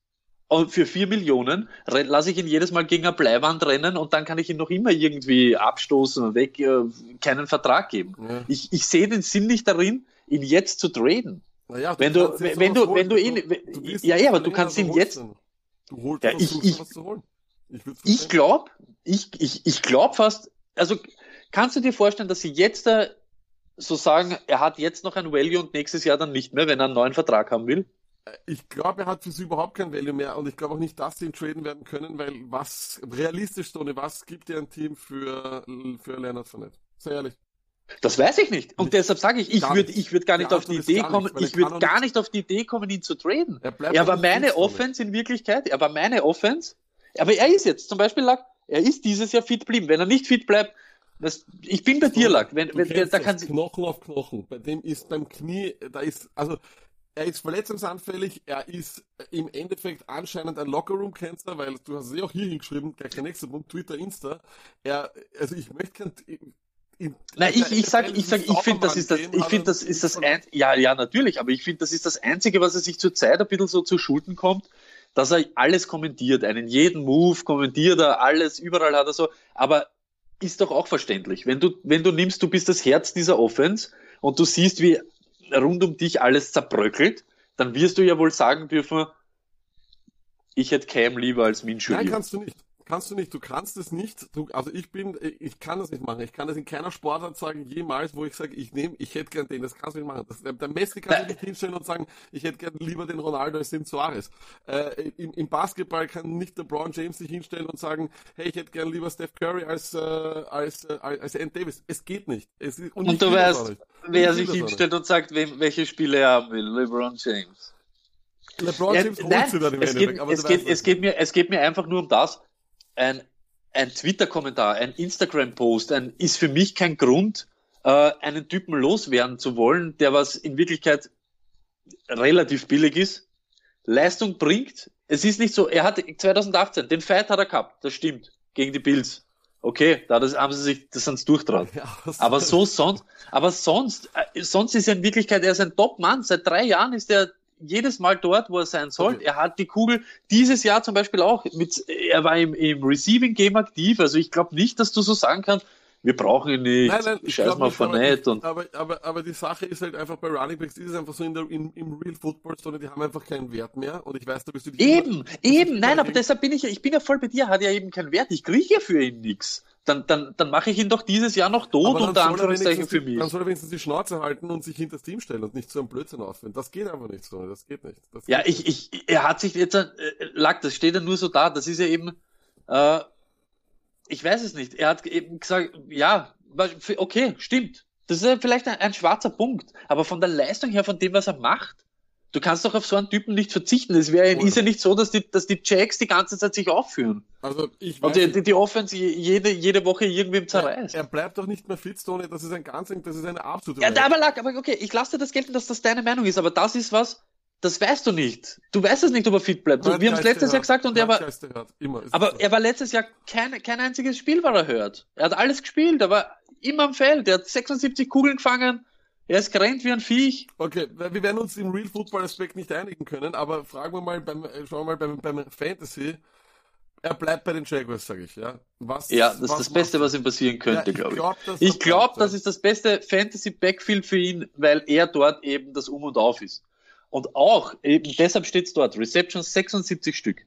Und für vier Millionen lasse ich ihn jedes Mal gegen eine Bleiwand rennen und dann kann ich ihn noch immer irgendwie abstoßen und weg, äh, keinen Vertrag geben. Ja. Ich, ich sehe den Sinn nicht darin, ihn jetzt zu traden. Naja, du wenn du, wenn du, wenn du ihn, du, du ja, ja, aber du kannst ihn jetzt. Du holst ja, ich, ich, holen. Ich, ich glaube, ich, ich, ich glaube fast, also kannst du dir vorstellen, dass sie jetzt da so sagen, er hat jetzt noch ein Value und nächstes Jahr dann nicht mehr, wenn er einen neuen Vertrag haben will? Ich glaube, er hat für sie überhaupt kein Value mehr und ich glaube auch nicht, dass sie ihn traden werden können, weil was realistisch so eine, was gibt dir ein Team für, für Leonard Fournette? Sehr ehrlich. Das weiß ich nicht. Und nicht, deshalb sage ich, ich würde ich würd gar nicht auf die Idee kommen, nicht, ich würde gar nicht auf die Idee kommen, ihn zu traden. Er, er war meine Offense in Wirklichkeit, er war meine Offense, aber er ist jetzt zum Beispiel, er ist dieses Jahr fit geblieben. Wenn er nicht fit bleibt, das, ich bin bei dir, Lack. Wenn, wenn, da kann Knochen auf Knochen. Bei dem ist beim Knie, da ist, also, er ist verletzungsanfällig, er ist im Endeffekt anscheinend ein Lockerroom-Cancer, weil du hast es eh auch hier hingeschrieben, gleich der nächste Punkt, Twitter, Insta. Er, also ich möchte kein, in, Nein, ich, ich sag, ich sag, ich finde, das ist das, ich finde, das ist das ein, ja, ja, natürlich, aber ich finde, das ist das Einzige, was er sich zurzeit ein bisschen so zu Schulden kommt, dass er alles kommentiert, einen jeden Move kommentiert er, alles, überall hat er so, aber ist doch auch verständlich. Wenn du, wenn du nimmst, du bist das Herz dieser Offense und du siehst, wie rund um dich alles zerbröckelt, dann wirst du ja wohl sagen dürfen, ich hätte Cam lieber als Minshew. Nein, kannst du nicht kannst du nicht, du kannst es nicht, du, also ich bin, ich kann das nicht machen. Ich kann das in keiner Sportart sagen, jemals, wo ich sage, ich nehme, ich hätte gern den, das kannst du nicht machen. Das, der Messi kann sich nicht hinstellen und sagen, ich hätte gern lieber den Ronaldo als den Suarez. Äh, im, Im Basketball kann nicht der Braun James sich hinstellen und sagen, hey, ich hätte gern lieber Steph Curry als, äh, als, äh, als Ant Davis. Es geht nicht. Es, und, und du weißt, wer sich hinstellt und sagt, wem, welche Spiele er haben will, LeBron James. LeBron James ja, nein, es, geht, es, geht, es, geht mir, es geht mir einfach nur um das, ein, ein Twitter-Kommentar, ein Instagram-Post, ein, ist für mich kein Grund, äh, einen Typen loswerden zu wollen, der was in Wirklichkeit relativ billig ist, Leistung bringt. Es ist nicht so, er hat 2018, den Fight hat er gehabt, das stimmt, gegen die Bills. Okay, da das, haben sie sich, das sind durchtraut. Ja, aber so sonst, aber sonst, äh, sonst ist er in Wirklichkeit, er ist ein Top-Mann. Seit drei Jahren ist er jedes Mal dort, wo er sein soll. Okay. Er hat die Kugel dieses Jahr zum Beispiel auch mit, er war im, im Receiving Game aktiv. Also ich glaube nicht, dass du so sagen kannst, wir brauchen ihn nicht. Nein, nein, Scheiß mal von nicht. Und aber, aber, aber die Sache ist halt einfach bei Running Backs, ist es einfach so in der, in, im Real Football, sondern die haben einfach keinen Wert mehr. Und ich weiß, da bist du Eben, immer, eben, nein, aber deshalb bin ich ja, ich bin ja voll bei dir, hat ja eben keinen Wert. Ich kriege ja für ihn nichts dann, dann, dann mache ich ihn doch dieses Jahr noch tot unter Anführungszeichen für mich. Dann soll er wenigstens die Schnauze halten und sich hinter das Team stellen und nicht so einem Blödsinn aufhören. Das geht einfach nicht so. Das geht nicht. Das ja, geht ich, nicht. ich, er hat sich jetzt, äh, lag, das steht ja nur so da. Das ist ja eben, äh, ich weiß es nicht. Er hat eben gesagt, ja, okay, stimmt. Das ist ja vielleicht ein, ein schwarzer Punkt. Aber von der Leistung her, von dem, was er macht, Du kannst doch auf so einen Typen nicht verzichten. Es wäre, ist ja nicht so, dass die, dass die Jacks die ganze Zeit sich aufführen. Also ich weiß Und die, die, die Offense jede, jede Woche irgendwem zerreißt. Er, er bleibt doch nicht mehr fit, Tony. Das ist ein ganz, das ist eine absolute. Ja, aber, aber okay, ich lasse dir das gelten, dass das deine Meinung ist, aber das ist was, das weißt du nicht. Du weißt es nicht, ob er fit bleibt. Du, wir haben es letztes Jahr gesagt und er war. aber er war letztes Jahr kein, kein einziges Spiel, war er hört. Er hat alles gespielt, aber immer am Feld. Er hat 76 Kugeln gefangen. Er ist gerannt wie ein Viech. Okay, wir werden uns im Real Football Aspekt nicht einigen können, aber fragen wir mal beim, äh, schauen wir mal beim, beim Fantasy. Er bleibt bei den Jaguars, sage ich, ja. Was, ja, das ist das Beste, was ihm passieren könnte, ja, glaube ich. Glaub, ich glaube, das ist das beste Fantasy Backfield für ihn, weil er dort eben das Um und Auf ist. Und auch, eben deshalb steht es dort, Receptions 76 Stück.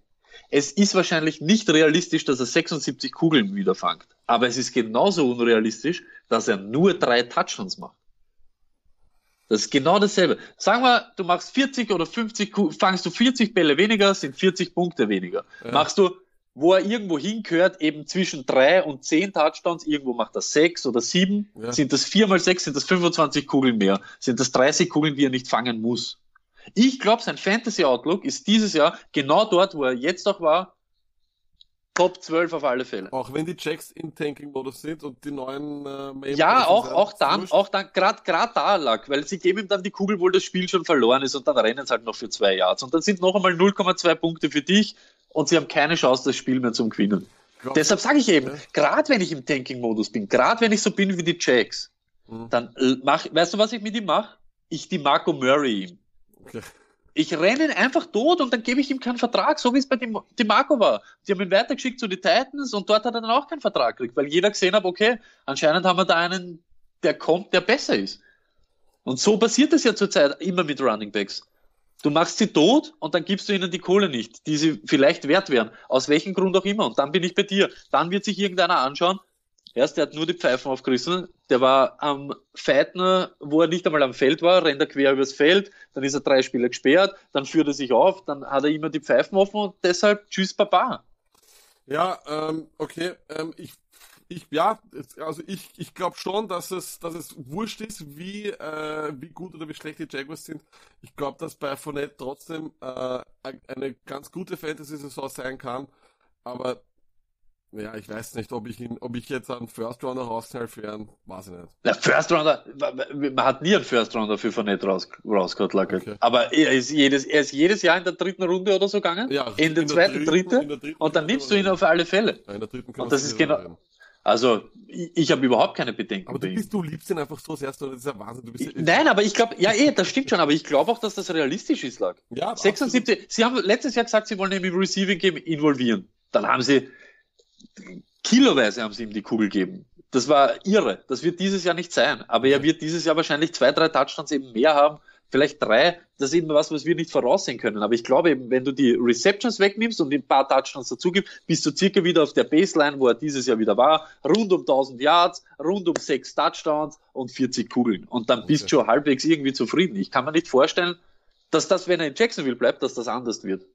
Es ist wahrscheinlich nicht realistisch, dass er 76 Kugeln wieder fangt. Aber es ist genauso unrealistisch, dass er nur drei Touchdowns macht. Das ist genau dasselbe. Sagen wir, du machst 40 oder 50, fangst du 40 Bälle weniger, sind 40 Punkte weniger. Ja. Machst du, wo er irgendwo hingehört, eben zwischen drei und zehn Touchdowns, irgendwo macht er sechs oder sieben, ja. sind das vier mal sechs, sind das 25 Kugeln mehr, sind das 30 Kugeln, die er nicht fangen muss. Ich glaube, sein Fantasy Outlook ist dieses Jahr genau dort, wo er jetzt auch war, Top 12 auf alle Fälle. Auch wenn die Checks in Tanking-Modus sind und die neuen äh, Ja, auch, auch dann, auch dann, gerade grad da lag, weil sie geben ihm dann die Kugel, wo das Spiel schon verloren ist und dann rennen sie halt noch für zwei Yards. Und dann sind noch einmal 0,2 Punkte für dich und sie haben keine Chance, das Spiel mehr zum Gewinnen. Glaub, Deshalb sage ich eben, ja. gerade wenn ich im Tanking-Modus bin, gerade wenn ich so bin wie die Jacks, mhm. dann mach, weißt du, was ich mit ihm mache? Ich die Marco Murray ihm. Okay. Ich renne ihn einfach tot und dann gebe ich ihm keinen Vertrag, so wie es bei dem, Marco war. Die haben ihn weitergeschickt zu den Titans und dort hat er dann auch keinen Vertrag gekriegt, weil jeder gesehen hat, okay, anscheinend haben wir da einen, der kommt, der besser ist. Und so passiert es ja zurzeit immer mit Running Backs. Du machst sie tot und dann gibst du ihnen die Kohle nicht, die sie vielleicht wert wären. Aus welchem Grund auch immer. Und dann bin ich bei dir. Dann wird sich irgendeiner anschauen, Erst, der hat nur die Pfeifen aufgerissen. Der war am Feiten, wo er nicht einmal am Feld war, rennt er quer übers Feld, dann ist er drei Spieler gesperrt, dann führt er sich auf, dann hat er immer die Pfeifen offen und deshalb tschüss Baba. Ja, ähm, okay. Ähm, ich, ich, ja, also ich, ich glaube schon, dass es, dass es wurscht ist, wie, äh, wie gut oder wie schlecht die Jaguars sind. Ich glaube, dass bei Fournette trotzdem äh, eine ganz gute Fantasy-Saison sein kann. Aber ja, ich weiß nicht, ob ich ihn, ob ich jetzt einen First Rounder rausknall für einen, weiß ich nicht. Der First Rounder, man hat nie einen First Rounder für Fournette raus, rausgeholt, okay. Aber er ist, jedes, er ist jedes Jahr in der dritten Runde oder so gegangen. Ja, in der zweiten, dritten, dritte. Und dann nimmst du ihn auf alle Fälle. Ja, in der dritten kann und das ist genau, rein. Also, ich, ich habe überhaupt keine Bedenken. Aber du, bist, du liebst ihn einfach so sehr, das ist ja Wahnsinn. Du bist ja Nein, aber ich glaube, ja, eh, das stimmt schon, aber ich glaube auch, dass das realistisch ist, lag. Ja, 76, absolut. Sie haben letztes Jahr gesagt, Sie wollen ihn im Receiving Game involvieren. Dann haben Sie kiloweise haben sie ihm die Kugel gegeben. Das war irre. Das wird dieses Jahr nicht sein. Aber er wird dieses Jahr wahrscheinlich zwei, drei Touchdowns eben mehr haben. Vielleicht drei. Das ist eben was, was wir nicht voraussehen können. Aber ich glaube eben, wenn du die Receptions wegnimmst und ein paar Touchdowns dazu gibst, bist du circa wieder auf der Baseline, wo er dieses Jahr wieder war. Rund um 1000 Yards, rund um sechs Touchdowns und 40 Kugeln. Und dann bist du halbwegs irgendwie zufrieden. Ich kann mir nicht vorstellen, dass das, wenn er in Jacksonville bleibt, dass das anders wird.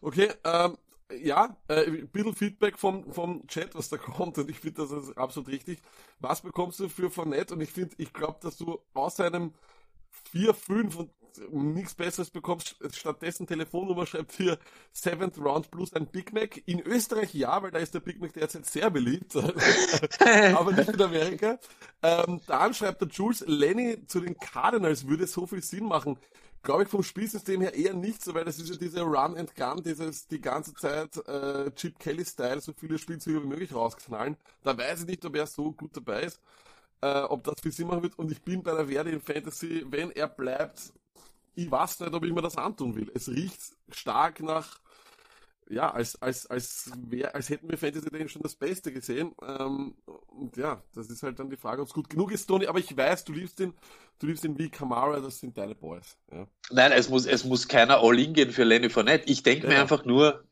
Okay, ähm, ja, äh, ein bisschen Feedback vom, vom Chat, was da kommt, und ich finde, das ist absolut richtig. Was bekommst du für Fournette? Und ich finde, ich glaube, dass du aus einem 4, 5 und nichts Besseres bekommst, stattdessen Telefonnummer schreibt hier 7th Round plus ein Big Mac. In Österreich ja, weil da ist der Big Mac derzeit sehr beliebt, aber nicht in Amerika. Ähm, dann schreibt der Jules, Lenny zu den Cardinals würde so viel Sinn machen glaube ich, vom Spielsystem her eher nicht so, weil das ist ja diese Run and Gun, dieses die ganze Zeit äh, Chip Kelly-Style, so viele Spielzüge wie möglich rausknallen. Da weiß ich nicht, ob er so gut dabei ist, äh, ob das viel Sinn machen wird. Und ich bin bei der Werde in Fantasy, wenn er bleibt, ich weiß nicht, ob ich mir das antun will. Es riecht stark nach ja, als, als, als, wär, als hätten wir Fantasy Day schon das Beste gesehen. Ähm, und ja, das ist halt dann die Frage, ob es gut genug ist, Tony. Aber ich weiß, du liebst ihn, du liebst ihn wie Kamara, das sind deine Boys. Ja. Nein, es muss, es muss keiner All-In gehen für Lenny Fournette. Ich denke ja. mir einfach nur,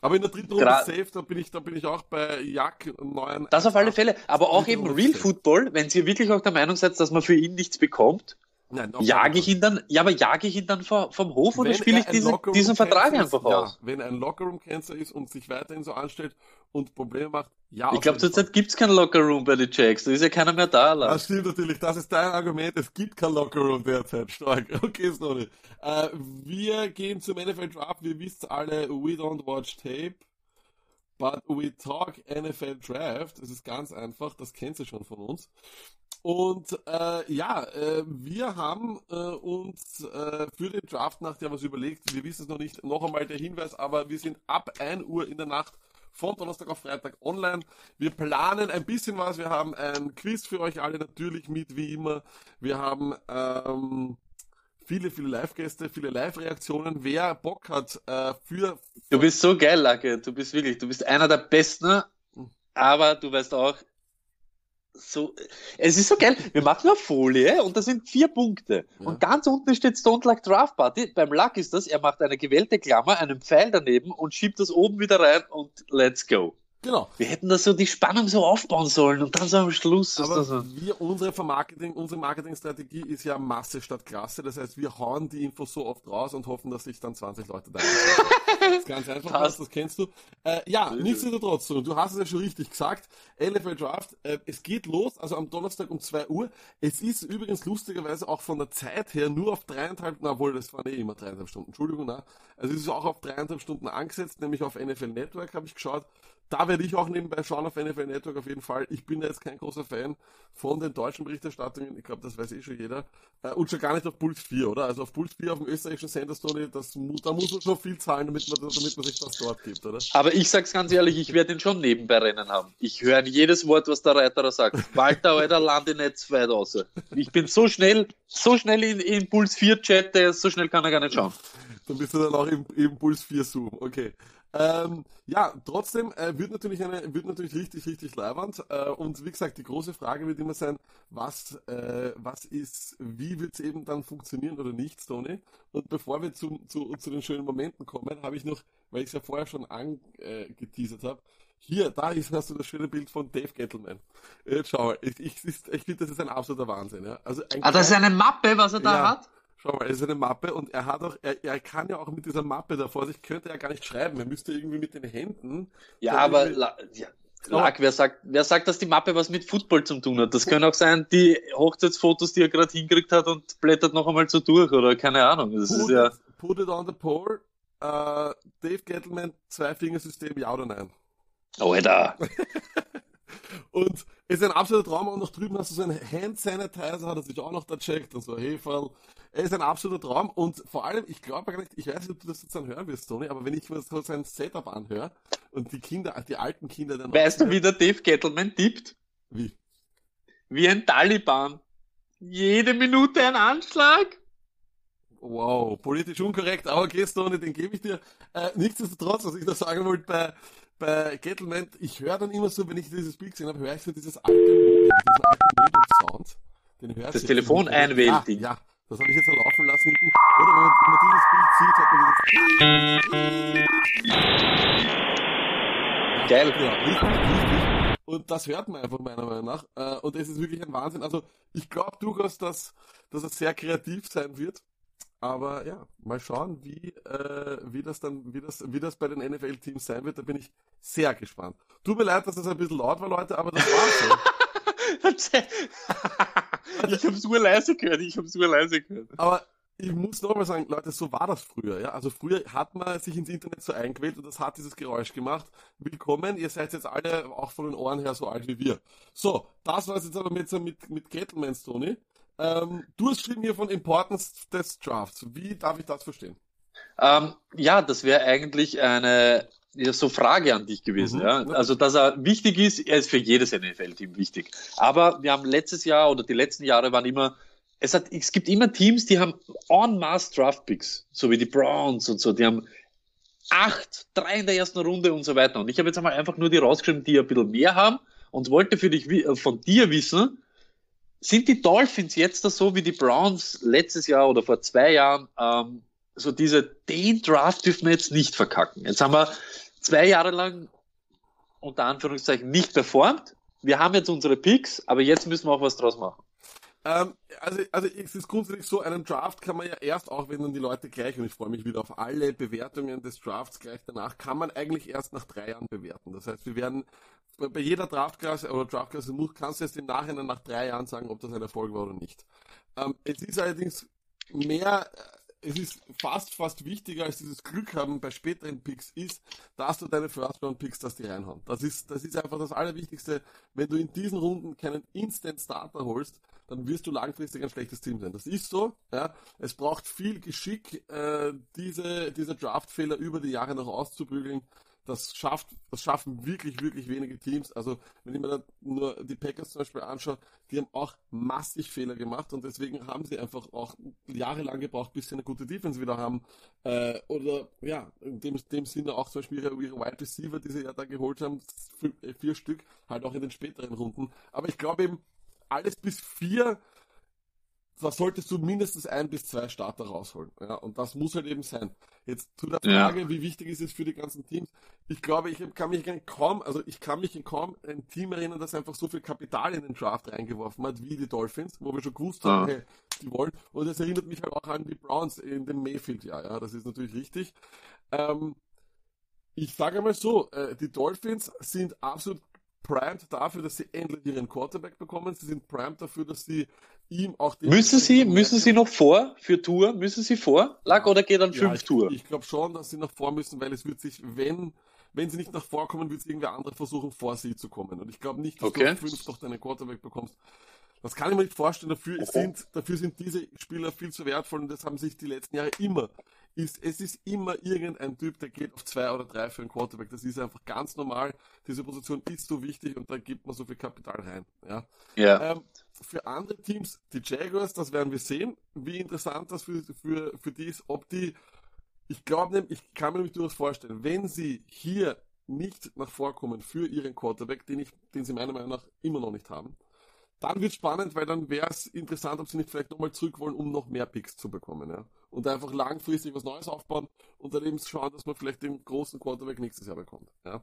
aber in der dritten Runde safe, da bin ich, da bin ich auch bei Jack neuen. Das auf alle Fälle. Aber auch eben Real Football, wenn ihr wirklich auch der Meinung seid, dass man für ihn nichts bekommt, Nein, jage ich ihn dann, ja, aber jage ich ihn dann vom, vom Hof oder spiele ich diesen, diesen Vertrag einfach ist, aus? Ja, wenn ein Lockerroom-Cancer ist und sich weiterhin so anstellt und Probleme macht, ja. Ich glaube, zurzeit gibt's keinen Lockerroom bei den Jacks, da ist ja keiner mehr da. Lars. Das stimmt natürlich, das ist dein Argument, es gibt kein Lockerroom derzeit, stark. Okay, sorry. Äh, wir gehen zum NFL Draft, wir wissen alle, we don't watch tape. But we talk NFL Draft. Das ist ganz einfach, das kennt ihr schon von uns. Und äh, ja, äh, wir haben äh, uns äh, für den Draft Nacht ja was überlegt. Wir wissen es noch nicht. Noch einmal der Hinweis, aber wir sind ab 1 Uhr in der Nacht von Donnerstag auf Freitag online. Wir planen ein bisschen was. Wir haben ein Quiz für euch alle natürlich mit, wie immer. Wir haben ähm, viele, viele Live-Gäste, viele Live-Reaktionen. Wer Bock hat äh, für... Du bist so geil, Lacke. Du bist wirklich, du bist einer der Besten. Hm. Aber du weißt auch, so, es ist so geil. Wir machen eine Folie und da sind vier Punkte. Ja. Und ganz unten steht Stone Luck Draft Party. Beim Luck ist das, er macht eine gewählte Klammer, einen Pfeil daneben und schiebt das oben wieder rein und let's go. Genau. Wir hätten da so die Spannung so aufbauen sollen und dann so am Schluss. Aber so. wir, unsere Vermarketing, unsere Marketingstrategie ist ja Masse statt Klasse. Das heißt, wir hauen die Infos so oft raus und hoffen, dass sich dann 20 Leute da Das ist ganz einfach, das, das kennst du. Äh, ja, nichtsdestotrotz, du hast es ja schon richtig gesagt. LFL Draft, äh, es geht los, also am Donnerstag um 2 Uhr. Es ist übrigens lustigerweise auch von der Zeit her nur auf dreieinhalb, na wohl, das waren eh immer dreieinhalb Stunden, Entschuldigung, na. Also es ist auch auf dreieinhalb Stunden angesetzt, nämlich auf NFL Network habe ich geschaut. Da werde ich auch nebenbei schauen auf NFL Network auf jeden Fall. Ich bin jetzt kein großer Fan von den deutschen Berichterstattungen. Ich glaube, das weiß eh schon jeder. Äh, und schon gar nicht auf Puls 4, oder? Also auf Puls 4 auf dem österreichischen Sender Story, das, da muss man schon viel zahlen, damit man, damit man sich das dort gibt, oder? Aber ich sag's ganz ehrlich, ich werde ihn schon nebenbei rennen haben. Ich höre jedes Wort, was der Reiter sagt. Walter, Alter, lande nicht zu weit raus. Ich bin so schnell, so schnell in, in Puls 4 Chat, so schnell kann er gar nicht schauen. Dann bist du dann auch im, im Puls 4 Zoom, okay. Ähm, ja, trotzdem äh, wird natürlich eine, wird natürlich richtig, richtig leibernd. Äh, und wie gesagt, die große Frage wird immer sein, was, äh, was ist, wie wird es eben dann funktionieren oder nicht, Tony? Und bevor wir zu, zu, zu den schönen Momenten kommen, habe ich noch, weil ich es ja vorher schon angeteasert habe, hier, da ist, hast du das schöne Bild von Dave Gettleman. Jetzt schau mal, ich, ich, ich finde, das ist ein absoluter Wahnsinn. Ja? Also ein ah, das ist eine Mappe, was er da ja, hat? Schau mal, es ist eine Mappe und er hat auch, er, er kann ja auch mit dieser Mappe da vor sich, könnte er gar nicht schreiben. Er müsste irgendwie mit den Händen. Ja, aber la, ja, Lag, wer sagt, wer sagt, dass die Mappe was mit Football zu tun hat? Das können auch sein, die Hochzeitsfotos, die er gerade hingekriegt hat und blättert noch einmal so durch oder keine Ahnung. Das put, ist ja... put it on the pole. Uh, Dave Gettleman, Zwei-Fingersystem, ja oder nein? Alter! Und es ist ein absoluter Traum. Und noch drüben hast du so einen Hand Sanitizer, hat er sich auch noch da checkt und so, Heferl. Er ist ein absoluter Traum. Und vor allem, ich glaube gar nicht, ich weiß nicht, ob du das jetzt dann hören wirst, Tony, aber wenn ich mir so sein Setup anhöre und die Kinder, die alten Kinder dann. Weißt du, wie der Dave Gettleman tippt? Wie? Wie ein Taliban. Jede Minute ein Anschlag. Wow, politisch unkorrekt, aber okay, Stone, den gebe ich dir. Äh, nichtsdestotrotz, was ich da sagen wollte, bei, bei Gettleman, ich höre dann immer so, wenn ich dieses Bild gesehen habe, höre ich so dieses alte Modem, diesen alten Modem-Sound. Den Das Telefon einwählen Ja, ja, das habe ich jetzt laufen lassen hinten. Oder wenn man, wenn man dieses Bild sieht, hat man dieses... Geil. Ja, richtig, richtig. Und das hört man einfach meiner Meinung nach. Äh, und es ist wirklich ein Wahnsinn. Also ich glaube durchaus, dass, dass er sehr kreativ sein wird. Aber ja, mal schauen, wie, äh, wie das dann, wie das, wie das bei den NFL-Teams sein wird. Da bin ich sehr gespannt. Tut mir leid, dass das ein bisschen laut war, Leute, aber das war's so. ich hab's nur leise gehört, ich hab's nur leise gehört. Aber ich muss nochmal sagen, Leute, so war das früher, ja. Also früher hat man sich ins Internet so eingewählt und das hat dieses Geräusch gemacht. Willkommen, ihr seid jetzt alle auch von den Ohren her so alt wie wir. So, das war es jetzt aber mit, mit, mit Kettlemans, Tony. Ähm, du hast geschrieben hier von Importance des Drafts. Wie darf ich das verstehen? Ähm, ja, das wäre eigentlich eine ja, so Frage an dich gewesen. Mhm. Ja? Also, dass er wichtig ist, er ist für jedes NFL-Team wichtig. Aber wir haben letztes Jahr oder die letzten Jahre waren immer, es, hat, es gibt immer Teams, die haben en masse Draft-Picks, so wie die Browns und so, die haben acht, drei in der ersten Runde und so weiter. Und ich habe jetzt einmal einfach nur die rausgeschrieben, die ein bisschen mehr haben und wollte für dich von dir wissen, sind die Dolphins jetzt das so wie die Browns letztes Jahr oder vor zwei Jahren? Ähm, so diese, den Draft dürfen wir jetzt nicht verkacken. Jetzt haben wir zwei Jahre lang unter Anführungszeichen nicht performt. Wir haben jetzt unsere Picks, aber jetzt müssen wir auch was draus machen. Ähm, also, also es ist grundsätzlich so, einen Draft kann man ja erst, auch wenn dann die Leute gleich, und ich freue mich wieder auf alle Bewertungen des Drafts gleich danach, kann man eigentlich erst nach drei Jahren bewerten. Das heißt, wir werden bei jeder Draftklasse oder Draftklasse muss, kannst du jetzt im Nachhinein nach drei Jahren sagen, ob das ein Erfolg war oder nicht. Ähm, es ist allerdings mehr, äh, es ist fast, fast wichtiger als dieses Glück haben bei späteren Picks ist, dass du deine First Round Picks, dass die reinhauen. Das ist, das ist einfach das Allerwichtigste. Wenn du in diesen Runden keinen Instant Starter holst, dann wirst du langfristig ein schlechtes Team sein. Das ist so. Ja. Es braucht viel Geschick, äh, diese, diese Draftfehler über die Jahre noch auszubügeln. Das schafft, das schaffen wirklich, wirklich wenige Teams. Also, wenn ich mir da nur die Packers zum Beispiel anschaue, die haben auch massig Fehler gemacht und deswegen haben sie einfach auch jahrelang gebraucht, bis sie eine gute Defense wieder haben. Äh, oder, ja, in dem, dem Sinne auch zum Beispiel ihre, ihre Wide Receiver, die sie ja da geholt haben, vier Stück, halt auch in den späteren Runden. Aber ich glaube eben, alles bis vier da solltest du mindestens ein bis zwei Starter rausholen. Ja, und das muss halt eben sein. Jetzt zu der Frage, ja. wie wichtig ist es für die ganzen Teams? Ich glaube, ich kann mich kaum, also ich kann mich in kaum ein Team erinnern, das einfach so viel Kapital in den Draft reingeworfen hat, wie die Dolphins, wo wir schon gewusst haben, ja. hey, die wollen. Und das erinnert mich halt auch an die Browns in dem Mayfield-Jahr. Ja, das ist natürlich richtig. Ähm, ich sage mal so, äh, die Dolphins sind absolut primed dafür, dass sie endlich ihren Quarterback bekommen. Sie sind primed dafür, dass sie ihm auch den Müssen sie, müssen sie noch vor für Tour? Müssen sie vor? Lack oder geht dann fünf ich, Tour? Ich glaube schon, dass sie noch vor müssen, weil es wird sich, wenn, wenn sie nicht nach vorkommen, wird es irgendwer andere versuchen, vor sie zu kommen. Und ich glaube nicht, dass okay. du fünf noch deinen Quarterback bekommst. Das kann ich mir nicht vorstellen. Dafür, okay. sind, dafür sind diese Spieler viel zu wertvoll und das haben sich die letzten Jahre immer. Ist, es ist immer irgendein Typ, der geht auf zwei oder drei für einen Quarterback. Das ist einfach ganz normal. Diese Position ist so wichtig und da gibt man so viel Kapital rein. Ja. ja. Ähm, für andere Teams, die Jaguars, das werden wir sehen, wie interessant das für, für, für die ist, ob die, ich glaube, ich kann mir nämlich durchaus vorstellen, wenn sie hier nicht nach vorkommen für ihren Quarterback, den, ich, den sie meiner Meinung nach immer noch nicht haben, dann wird spannend, weil dann wäre es interessant, ob sie nicht vielleicht nochmal zurück wollen, um noch mehr Picks zu bekommen. Ja? Und einfach langfristig was Neues aufbauen und dann eben schauen, dass man vielleicht den großen Quarterback nächstes Jahr bekommt. Ja?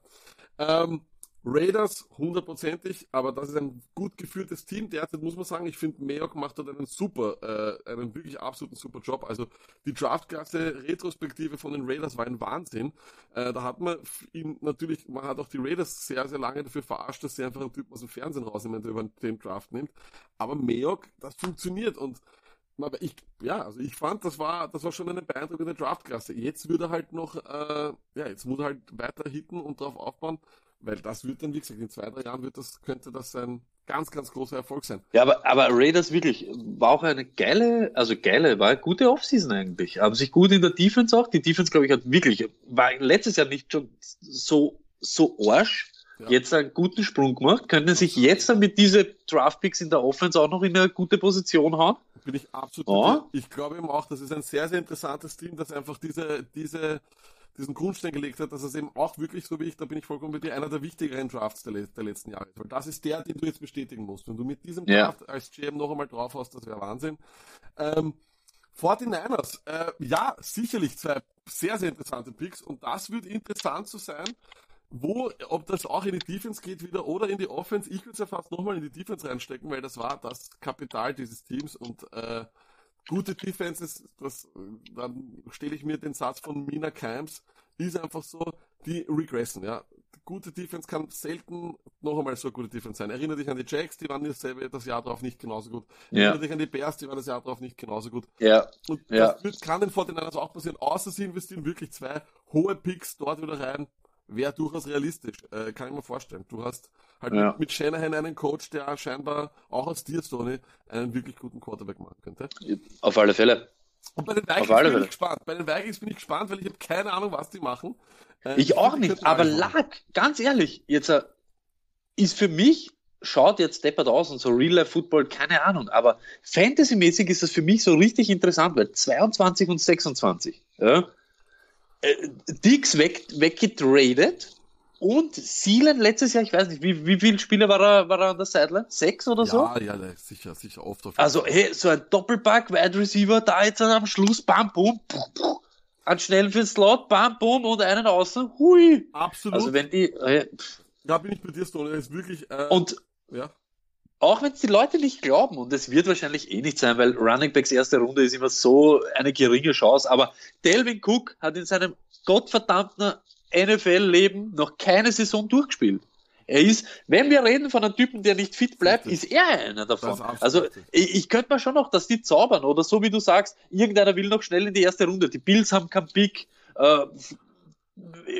Ähm, Raiders hundertprozentig, aber das ist ein gut geführtes Team. Derzeit muss man sagen, ich finde, Mayock macht dort einen super, äh, einen wirklich absoluten super Job. Also die Draftklasse Retrospektive von den Raiders war ein Wahnsinn. Äh, da hat man ihn natürlich, man hat auch die Raiders sehr, sehr lange dafür verarscht, dass sie einfach einen Typen aus dem Fernsehen rausnehmen, der über den Draft nimmt. Aber Mayock, das funktioniert und ich, ja, also ich fand, das war, das war schon eine beeindruckende Draftklasse. Jetzt würde er halt noch, äh, ja, jetzt muss er halt weiter hitten und darauf aufbauen. Weil das wird dann, wie gesagt, in zwei, drei Jahren wird das, könnte das ein ganz, ganz großer Erfolg sein. Ja, aber, aber Raiders wirklich, war auch eine geile, also geile, war eine gute Offseason eigentlich. Haben sich gut in der Defense auch. Die Defense, glaube ich, hat wirklich, war letztes Jahr nicht schon so, so Arsch. Ja. Jetzt einen guten Sprung gemacht, können sich jetzt dann mit diesen Draftpicks in der Offense auch noch in eine gute Position hauen. Bin ich absolut. Oh. Ich glaube eben auch, das ist ein sehr, sehr interessantes Team, das einfach diese, diese, diesen Grundstein gelegt hat, dass es eben auch wirklich, so wie ich, da bin ich vollkommen bei dir, einer der wichtigeren Drafts der, der letzten Jahre ist. Weil das ist der, den du jetzt bestätigen musst. Wenn du mit diesem Draft als GM noch einmal drauf hast, das wäre Wahnsinn. Ähm, 49ers, äh, ja, sicherlich zwei sehr, sehr interessante Picks und das wird interessant zu sein, wo, ob das auch in die Defense geht wieder oder in die Offense. Ich würde es ja fast nochmal in die Defense reinstecken, weil das war das Kapital dieses Teams und äh, gute Defenses, das, dann stelle ich mir den Satz von Mina Kimes, ist einfach so, die regressen, ja. Gute Defense kann selten noch einmal so eine gute Defense sein. Erinnere dich an die Jacks, die waren dasselbe, das Jahr drauf nicht genauso gut. Ja. Erinnere dich an die Bears, die waren das Jahr drauf nicht genauso gut. Ja. Und ja. das wird, kann den Fortinanders auch passieren, außer sie investieren wirklich zwei hohe Picks dort wieder rein. Wäre durchaus realistisch, äh, kann ich mir vorstellen. Du hast halt ja. mit Shanahan einen Coach, der scheinbar auch aus dir, Stoney, einen wirklich guten Quarterback machen könnte. Auf alle Fälle. Und bei den Vikings bin Fälle. ich gespannt. Bei den Vikings bin ich gespannt, weil ich habe keine Ahnung, was die machen. Äh, ich, auch nicht, aber lag, ganz ehrlich, jetzt äh, ist für mich, schaut jetzt deppert aus und so Real-Life-Football, keine Ahnung, aber Fantasy-mäßig ist das für mich so richtig interessant, weil 22 und 26, ja, äh, Dix weg, weggetradet und Seelen letztes Jahr, ich weiß nicht, wie, wie viele Spiele war er, war er an der Sideline? Sechs oder so? Ja, ja, sicher, sicher oft. Auf also, hey, so ein Doppelpack, Wide Receiver, da jetzt am Schluss, bam, boom, einen schnellen für Slot, bam, boom und einen außen, hui. Absolut. Also, wenn die, äh, da bin ich bei dir, Stone, ist wirklich, äh, und, ja. Auch wenn es die Leute nicht glauben, und es wird wahrscheinlich eh nicht sein, weil Running Backs erste Runde ist immer so eine geringe Chance, aber Delvin Cook hat in seinem gottverdammten NFL-Leben noch keine Saison durchgespielt. Er ist, wenn wir reden von einem Typen, der nicht fit bleibt, ist er einer davon. Also ich, ich könnte mir schon noch, dass die zaubern oder so wie du sagst, irgendeiner will noch schnell in die erste Runde. Die Bills haben keinen Pick. Äh,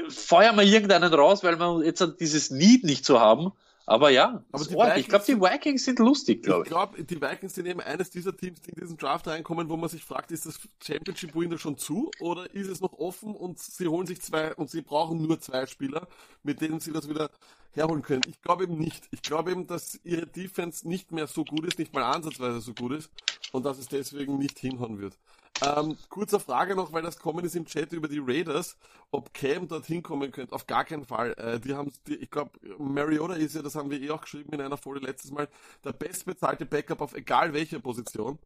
feuern wir irgendeinen raus, weil wir jetzt dieses Need nicht so haben. Aber ja, aber Vikings, ich glaube, die Vikings sind lustig, glaube ich. Ich glaube, die Vikings sind eben eines dieser Teams, die in diesen Draft reinkommen, wo man sich fragt, ist das Championship Window schon zu oder ist es noch offen und sie holen sich zwei und sie brauchen nur zwei Spieler, mit denen sie das wieder herholen können. Ich glaube eben nicht. Ich glaube eben, dass ihre Defense nicht mehr so gut ist, nicht mal ansatzweise so gut ist und dass es deswegen nicht hinhauen wird. Ähm, kurzer Frage noch, weil das kommen ist im Chat über die Raiders, ob Cam dorthin kommen könnte. Auf gar keinen Fall. Äh, die haben, die, ich glaube, Mariota ist ja, das haben wir eh auch geschrieben in einer Folie letztes Mal, der bestbezahlte Backup auf egal welcher Position.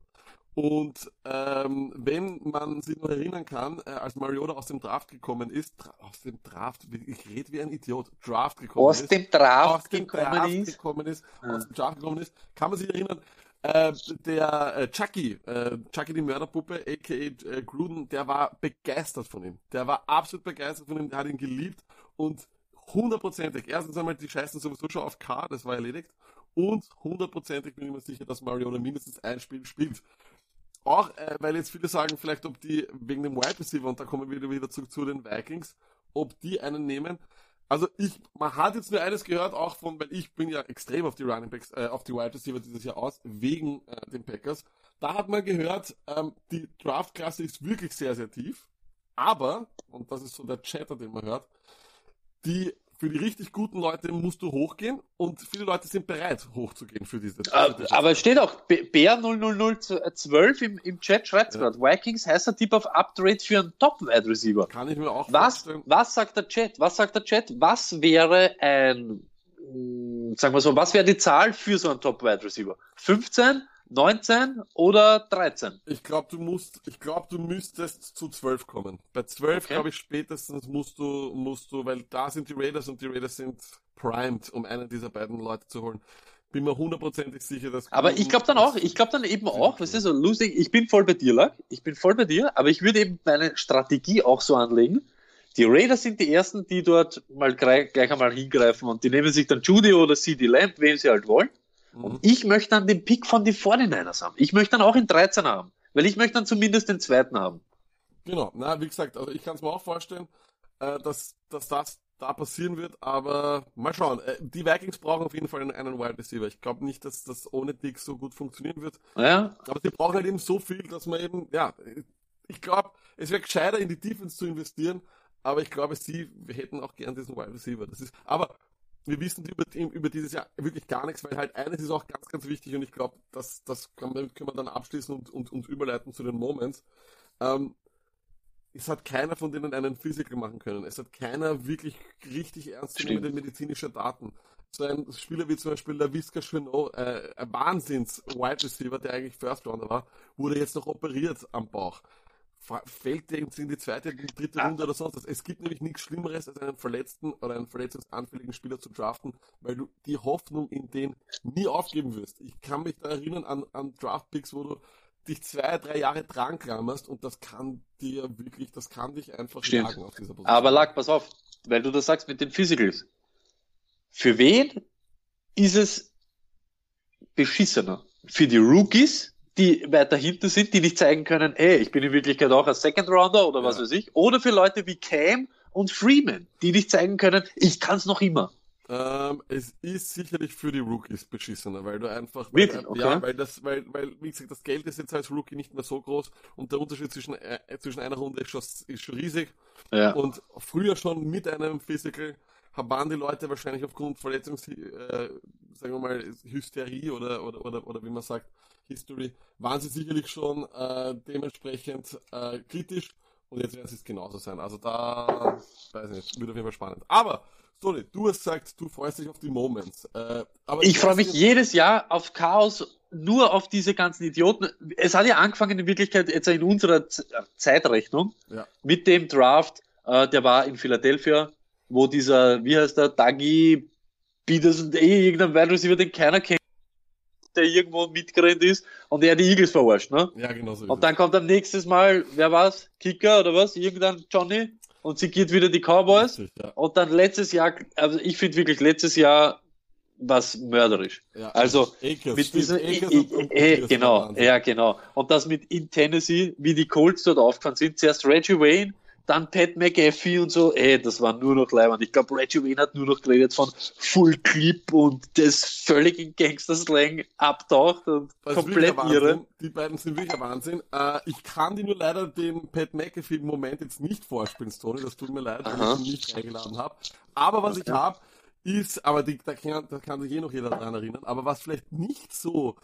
Und ähm, wenn man sich noch erinnern kann, äh, als Mariota aus dem Draft gekommen ist, aus dem Draft, ich rede wie ein Idiot, Draft gekommen aus ist, dem Draft, aus dem Draft gekommen ist, gekommen ist ja. aus dem Draft gekommen ist, kann man sich erinnern, äh, der äh, Chucky, äh, Chucky die Mörderpuppe, aka äh, Gruden, der war begeistert von ihm. Der war absolut begeistert von ihm, der hat ihn geliebt und hundertprozentig, erstens einmal, die scheißen sowieso schon auf K, das war erledigt, und hundertprozentig bin ich mir sicher, dass Mariota mindestens ein Spiel spielt. Auch, äh, weil jetzt viele sagen, vielleicht ob die wegen dem Wide Receiver, und da kommen wir wieder, wieder zurück zu den Vikings, ob die einen nehmen, Also ich, man hat jetzt nur eines gehört, auch von, weil ich bin ja extrem auf die Running Backs, äh, auf die Wide Receiver dieses Jahr aus, wegen äh, den Packers. Da hat man gehört, ähm, die Draft-Klasse ist wirklich sehr, sehr tief. Aber, und das ist so der Chatter, den man hört, die für die richtig guten Leute musst du hochgehen und viele Leute sind bereit, hochzugehen für diese. Uh, aber es steht auch, Bär 00012 im, im Chat schreibt ja. gerade, Vikings heißt der Tipp auf Upgrade für einen Top-Wide Receiver. Kann ich mir auch was, vorstellen. Was sagt der Chat? Was sagt der Chat? Was wäre ein, hm, sagen wir so, was wäre die Zahl für so einen Top-Wide Receiver? 15? 19 oder 13? Ich glaube, du musst, ich glaube, du müsstest zu 12 kommen. Bei 12 okay. glaube ich spätestens musst du, musst du, weil da sind die Raiders und die Raiders sind primed, um einen dieser beiden Leute zu holen. Bin mir hundertprozentig sicher, dass. Aber ich glaube dann auch, ich glaube dann eben auch, was ist so lustig, ich bin voll bei dir, Lack, ich bin voll bei dir, aber ich würde eben meine Strategie auch so anlegen. Die Raiders sind die ersten, die dort mal gleich, gleich einmal hingreifen und die nehmen sich dann Judy oder CD Lamb, wen sie halt wollen. Und mhm. ich möchte dann den Pick von den 49ers haben. Ich möchte dann auch in 13 haben. Weil ich möchte dann zumindest den zweiten haben. Genau, na, wie gesagt, also ich kann es mir auch vorstellen, äh, dass, dass das da passieren wird, aber mal schauen. Äh, die Vikings brauchen auf jeden Fall einen, einen Wide Receiver. Ich glaube nicht, dass das ohne Dick so gut funktionieren wird. Ja. Aber sie brauchen halt eben so viel, dass man eben, ja, ich glaube, es wäre gescheiter in die Defense zu investieren, aber ich glaube, sie hätten auch gern diesen Wide Receiver. Das ist, aber wir wissen über, über dieses Jahr wirklich gar nichts, weil halt eines ist auch ganz, ganz wichtig und ich glaube, das, das kann, können wir dann abschließen und, und, und überleiten zu den Moments. Ähm, es hat keiner von denen einen Physical machen können. Es hat keiner wirklich richtig ernst nehmende medizinische Daten. So ein Spieler wie zum Beispiel der Visca Chenot, äh, ein Wahnsinns-Wide Receiver, der eigentlich First Rounder war, wurde jetzt noch operiert am Bauch fällt der in die zweite, dritte Runde oder sonst was. Es gibt nämlich nichts Schlimmeres, als einen verletzten oder einen verletzungsanfälligen Spieler zu draften, weil du die Hoffnung in den nie aufgeben wirst. Ich kann mich da erinnern an, an Draftpicks, wo du dich zwei, drei Jahre dran klammerst und das kann dir wirklich, das kann dich einfach Stimmt. jagen auf dieser Position. Aber Lack, pass auf, weil du das sagst mit den Physicals. Für wen ist es beschissener? Für die Rookies, die weiter hinten sind, die nicht zeigen können, ey, ich bin in Wirklichkeit auch ein Second Rounder oder was ja. weiß ich. Oder für Leute wie Cam und Freeman, die nicht zeigen können, ich kann es noch immer. Ähm, es ist sicherlich für die Rookies beschissener, weil du einfach, weil, Wirklich? Okay. ja, weil das, weil, weil, wie gesagt, das Geld ist jetzt als Rookie nicht mehr so groß und der Unterschied zwischen, äh, zwischen einer Runde ist schon, ist schon riesig. Ja. Und früher schon mit einem Physical waren die Leute wahrscheinlich aufgrund Verletzungs, äh, sagen wir mal, Hysterie oder, oder, oder, oder wie man sagt, History, waren sie sicherlich schon äh, dementsprechend äh, kritisch und jetzt werden sie es genauso sein. Also da, weiß ich nicht, wird auf jeden Fall spannend. Aber, Soli, du hast gesagt, du freust dich auf die Moments. Äh, aber ich freue mich jedes Jahr auf Chaos, nur auf diese ganzen Idioten. Es hat ja angefangen in Wirklichkeit jetzt in unserer Z Zeitrechnung ja. mit dem Draft, äh, der war in Philadelphia, wo dieser, wie heißt der, Dagi Peterson, eh irgendein Wide Receiver, den keiner kennt, der irgendwo mitgerannt ist und er die Eagles verarscht, ne? Ja, genau so. Und dann kommt am nächsten Mal, wer war's? Kicker oder was? Irgendein Johnny und sie geht wieder die Cowboys. Richtig, ja. Und dann letztes Jahr, also ich finde wirklich letztes Jahr was mörderisch. Ja, also Akers, mit diesem, und, und, und genau, ja genau. Und das mit in Tennessee, wie die Colts dort aufgefahren sind, zuerst Reggie Wayne, dann Pat McAfee und so, ey, das war nur noch leibend. Ich glaube, Reggie Wayne hat nur noch geredet von Full Clip und das völlig in Gangster-Slang abtaucht und das komplett irre. Die beiden sind wirklich ein Wahnsinn. Äh, ich kann dir nur leider den Pat McAfee-Moment jetzt nicht vorspielen, Tony, das tut mir leid, Aha. dass ich ihn nicht eingeladen habe. Aber was okay. ich habe, ist, aber die, da, kann, da kann sich eh noch jeder daran erinnern, aber was vielleicht nicht so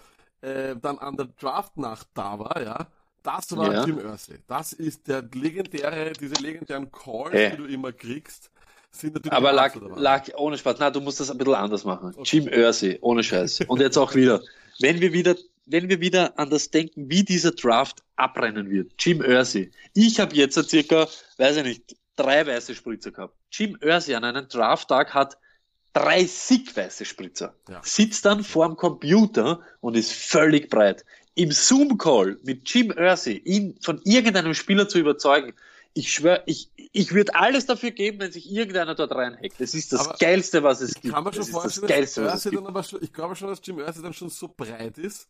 äh, dann an der Draft-Nacht da war, ja, das war ja. Jim Irsay. Das ist der legendäre, diese legendären Calls, hey. die du immer kriegst. Sind natürlich Aber lag, lag ohne Spaß. Na, du musst das ein bisschen anders machen. Okay. Jim Irsay, ohne Scheiß. Und jetzt auch wieder. Wenn wir wieder, wenn wir wieder an das denken, wie dieser Draft abrennen wird. Jim Irsay. Ich habe jetzt circa, weiß ich nicht, drei weiße Spritzer gehabt. Jim Irsay an einem Drafttag hat 30 weiße Spritzer. Ja. Sitzt dann vorm Computer und ist völlig breit im Zoom-Call mit Jim Irsay, ihn von irgendeinem Spieler zu überzeugen, ich schwöre, ich, ich würde alles dafür geben, wenn sich irgendeiner dort reinhackt. Das ist das aber Geilste, was es gibt. Kann man schon vorstellen, das Geilste, was es gibt. Schon, ich glaube schon, dass Jim Irsay dann schon so breit ist,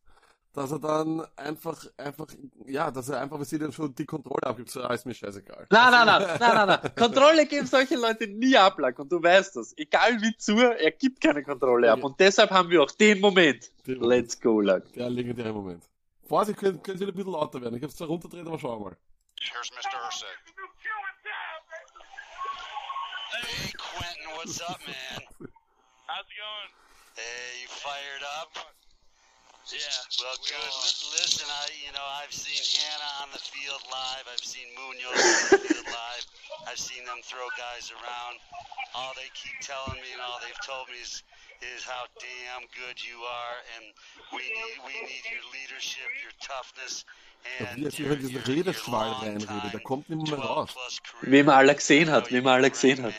dass er dann einfach, einfach, ja, dass er einfach, wir sehen, schon die Kontrolle abgibt, so, ist mir scheißegal. Nein, nein, nein, nein, nein, nein. Kontrolle geben solche Leute nie ab, Lack, und du weißt das. Egal wie zu, er gibt keine Kontrolle ab. Und deshalb haben wir auch den Moment. Den. Let's go, Lack. Der legendäre Moment. Vorsicht, können, können Sie ein bisschen lauter werden. Ich hab's zwar runterdreht, aber schauen wir mal. Here's Mr. Ursay. Hey, Quentin, what's up, man? How's it going? Hey, you fired up? Yeah, well, good. Listen, I, you know, I've seen Hannah on the field live. I've seen Munoz on the field live. I've seen them throw guys around. All they keep telling me and all they've told me is, is how damn good you are, and we need, we need your leadership, your toughness. Wie er sich in diesen Redeschwall reinredet, der kommt nicht mehr raus. Wie man alle gesehen hat, wie man alle gesehen hat.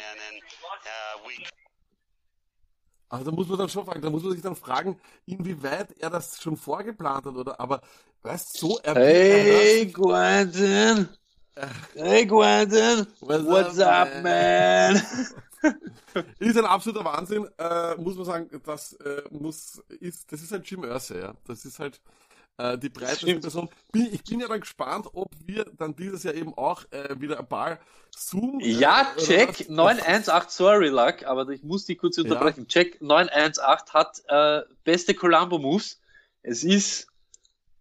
Also da muss man dann schon fragen, da muss man sich dann fragen, inwieweit er das schon vorgeplant hat, oder? Aber, weißt so er Hey, Quentin! Hey, Quentin! What's, What's up, up, man? ist ein absoluter Wahnsinn, äh, muss man sagen, das äh, muss, ist, das ist halt Jim Irsay, ja. Das ist halt, äh, die breiteste Person. Bin, ich bin ja dann gespannt, ob wir dann dieses Jahr eben auch äh, wieder ein paar Zoom. Äh, ja, check 918, sorry Luck, aber ich muss die kurz unterbrechen. Ja. Check 918 hat äh, beste Columbo Moves. Es ist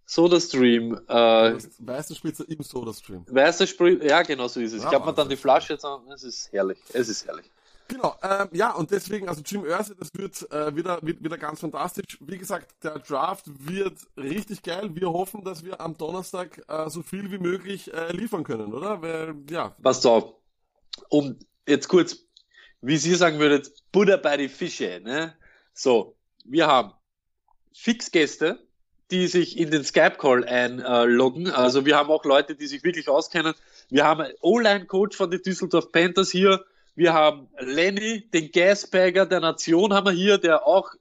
Soda Stream. Äh, weiße Spritze im Soda Stream. Weiße Spritze, ja, genau so ist es. Ja, ich habe mir dann die Flasche jetzt an. Es ist herrlich. Es ist herrlich. Genau, ähm, ja, und deswegen, also Jim Irsay, das wird äh, wieder, wieder ganz fantastisch. Wie gesagt, der Draft wird richtig geil. Wir hoffen, dass wir am Donnerstag äh, so viel wie möglich äh, liefern können, oder? Weil, ja. Passt auf. Um jetzt kurz, wie Sie sagen würdet, Butter bei die Fische, ne? So, wir haben Fixgäste, die sich in den Skype-Call einloggen. Also wir haben auch Leute, die sich wirklich auskennen. Wir haben O-Line-Coach von den Düsseldorf Panthers hier wir haben Lenny, den Gasbagger der Nation haben wir hier, der auch,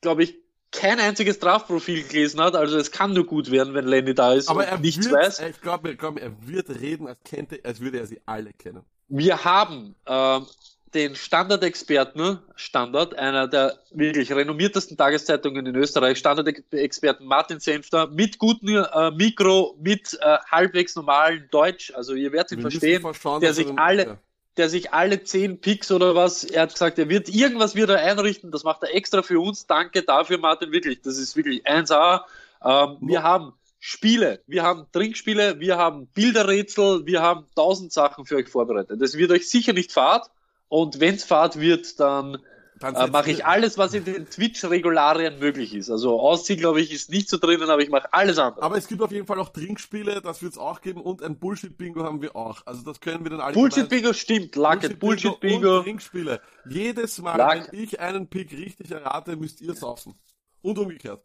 glaube ich, kein einziges Strafprofil gelesen hat. Also es kann nur gut werden, wenn Lenny da ist Aber und er nichts wird, weiß. Ich glaube, glaub, er wird reden, als, kennte, als würde er sie alle kennen. Wir haben ähm, den Standard-Experten, Standard, einer der wirklich renommiertesten Tageszeitungen in Österreich, Standard-Experten Martin Senfter, mit gutem äh, Mikro, mit äh, halbwegs normalen Deutsch, also ihr werdet ihn verstehen, der sich alle, der sich alle zehn Picks oder was, er hat gesagt, er wird irgendwas wieder einrichten, das macht er extra für uns. Danke dafür, Martin, wirklich. Das ist wirklich 1A. Ähm, wir haben Spiele, wir haben Trinkspiele, wir haben Bilderrätsel, wir haben tausend Sachen für euch vorbereitet. Das wird euch sicher nicht fad. Und wenn es fad wird, dann äh, mache ich alles, was in den Twitch-Regularien möglich ist. Also Ausziehen, glaube ich, ist nicht so drinnen, aber ich mache alles andere. Aber es gibt auf jeden Fall auch Trinkspiele, das wird es auch geben und ein Bullshit-Bingo haben wir auch. Also das können wir dann alle. Bullshit-Bingo stimmt, Lucket, Bullshit-Bingo. Und Trinkspiele. Jedes Mal, Luck. wenn ich einen Pick richtig errate, müsst ihr saufen. Und umgekehrt.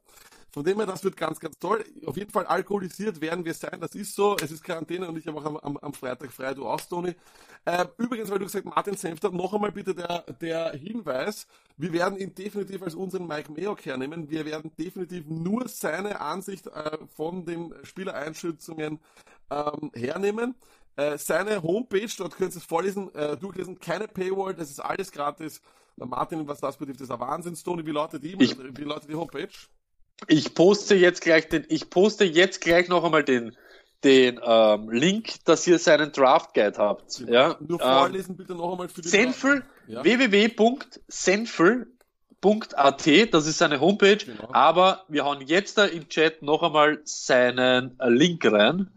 Von dem her, das wird ganz, ganz toll. Auf jeden Fall alkoholisiert werden wir sein, das ist so. Es ist Quarantäne und ich habe auch am, am, am Freitag frei, du auch, Toni. Äh, übrigens, weil du gesagt Martin Senfter, noch einmal bitte der, der Hinweis, wir werden ihn definitiv als unseren Mike Mayock hernehmen. Wir werden definitiv nur seine Ansicht äh, von den Spielereinschätzungen ähm, hernehmen. Äh, seine Homepage, dort könnt ihr es vorlesen, äh, durchlesen, keine Paywall, das ist alles gratis. Martin, was das betrifft, ist ein Wahnsinn, Toni. Wie lautet die, wie lautet die Homepage? Ich poste jetzt gleich den, ich poste jetzt gleich noch einmal den, den ähm, Link, dass ihr seinen Draft Guide habt. Ja, Nur vorlesen ähm, bitte noch einmal für die Senfel, ja. www.senfel.at, das ist seine Homepage, genau. aber wir hauen jetzt da im Chat noch einmal seinen äh, Link rein,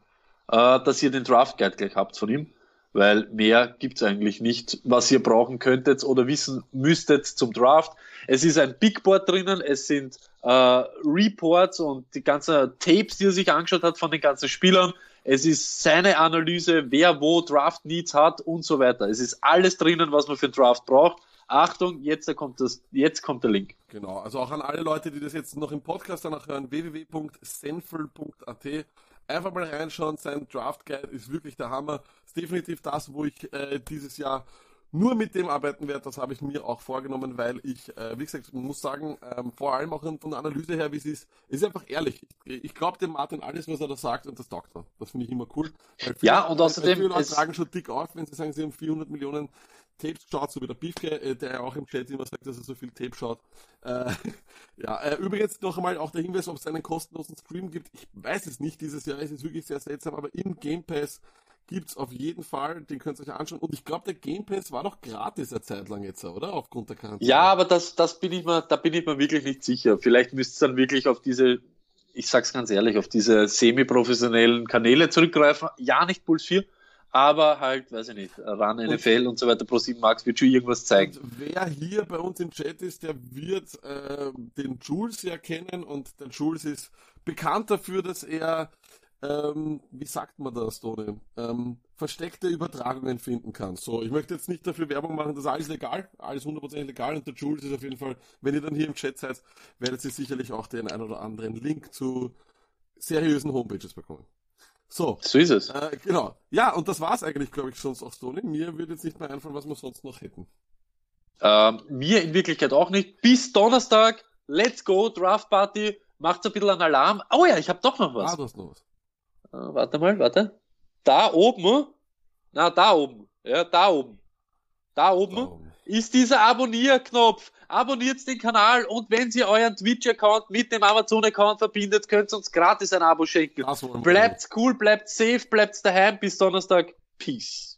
äh, dass ihr den Draft Guide gleich habt von ihm, weil mehr gibt's eigentlich nicht, was ihr brauchen könntet oder wissen müsstet zum Draft. Es ist ein Big Board drinnen, es sind äh, Reports und die ganzen Tapes, die er sich angeschaut hat von den ganzen Spielern. Es ist seine Analyse, wer wo Draft Needs hat und so weiter. Es ist alles drinnen, was man für einen Draft braucht. Achtung, jetzt kommt das, jetzt kommt der Link. Genau, also auch an alle Leute, die das jetzt noch im Podcast danach hören, www.senfel.at. Einfach mal reinschauen, sein Draft Guide ist wirklich der Hammer. Ist definitiv das, wo ich äh, dieses Jahr nur mit dem arbeiten werde. Das habe ich mir auch vorgenommen, weil ich, äh, wie gesagt, muss sagen, ähm, vor allem auch von der Analyse her, wie es ist, ist einfach ehrlich. Ich, ich glaube dem Martin alles, was er da sagt und das taugt er. Das finde ich immer cool. Viele, ja, und außerdem... Viele Leute tragen schon dick auf, wenn sie sagen, sie haben 400 Millionen Tapes geschaut, so wie der Beefke, äh, der ja auch im Chat immer sagt, dass er so viel Tape schaut. Äh, ja, äh, übrigens noch einmal auch der Hinweis, ob es einen kostenlosen Stream gibt. Ich weiß es nicht dieses Jahr, es ist wirklich sehr seltsam, aber im Game Pass gibt's auf jeden Fall, den könnt ihr euch anschauen. Und ich glaube, der Game Pass war doch gratis eine Zeit lang jetzt, oder? Aufgrund der Quarantäne. Ja, aber das, das bin ich mir, da bin ich mir wirklich nicht sicher. Vielleicht müsst ihr dann wirklich auf diese, ich sag's ganz ehrlich, auf diese semi-professionellen Kanäle zurückgreifen. Ja, nicht Puls 4, aber halt, weiß ich nicht, RAN, NFL und, und so weiter, Pro 7 Max wird schon irgendwas zeigen. wer hier bei uns im Chat ist, der wird äh, den Jules ja kennen und der Jules ist bekannt dafür, dass er, ähm, wie sagt man das, Tone, ähm, versteckte Übertragungen finden kann. So, ich möchte jetzt nicht dafür Werbung machen, das ist alles legal, alles 100% legal und der Jules ist auf jeden Fall, wenn ihr dann hier im Chat seid, werdet ihr sicherlich auch den ein oder anderen Link zu seriösen Homepages bekommen. So. So ist es. Äh, genau. Ja, und das war's eigentlich, glaube ich, sonst auch, Sony. Mir würde jetzt nicht mehr einfallen, was wir sonst noch hätten. Ähm, mir in Wirklichkeit auch nicht. Bis Donnerstag, let's go, Draft Party, macht ein bisschen einen Alarm. Oh ja, ich habe doch noch was. Ah, du hast noch was. Äh, warte mal, warte. Da oben, na, da oben, ja, da oben. Da oben, da oben. ist dieser Abonnierknopf abonniert den Kanal und wenn Sie euren Twitch-Account mit dem Amazon-Account verbindet, könnt ihr uns gratis ein Abo schenken. Bleibt cool, bleibt safe, bleibt daheim. Bis Donnerstag. Peace.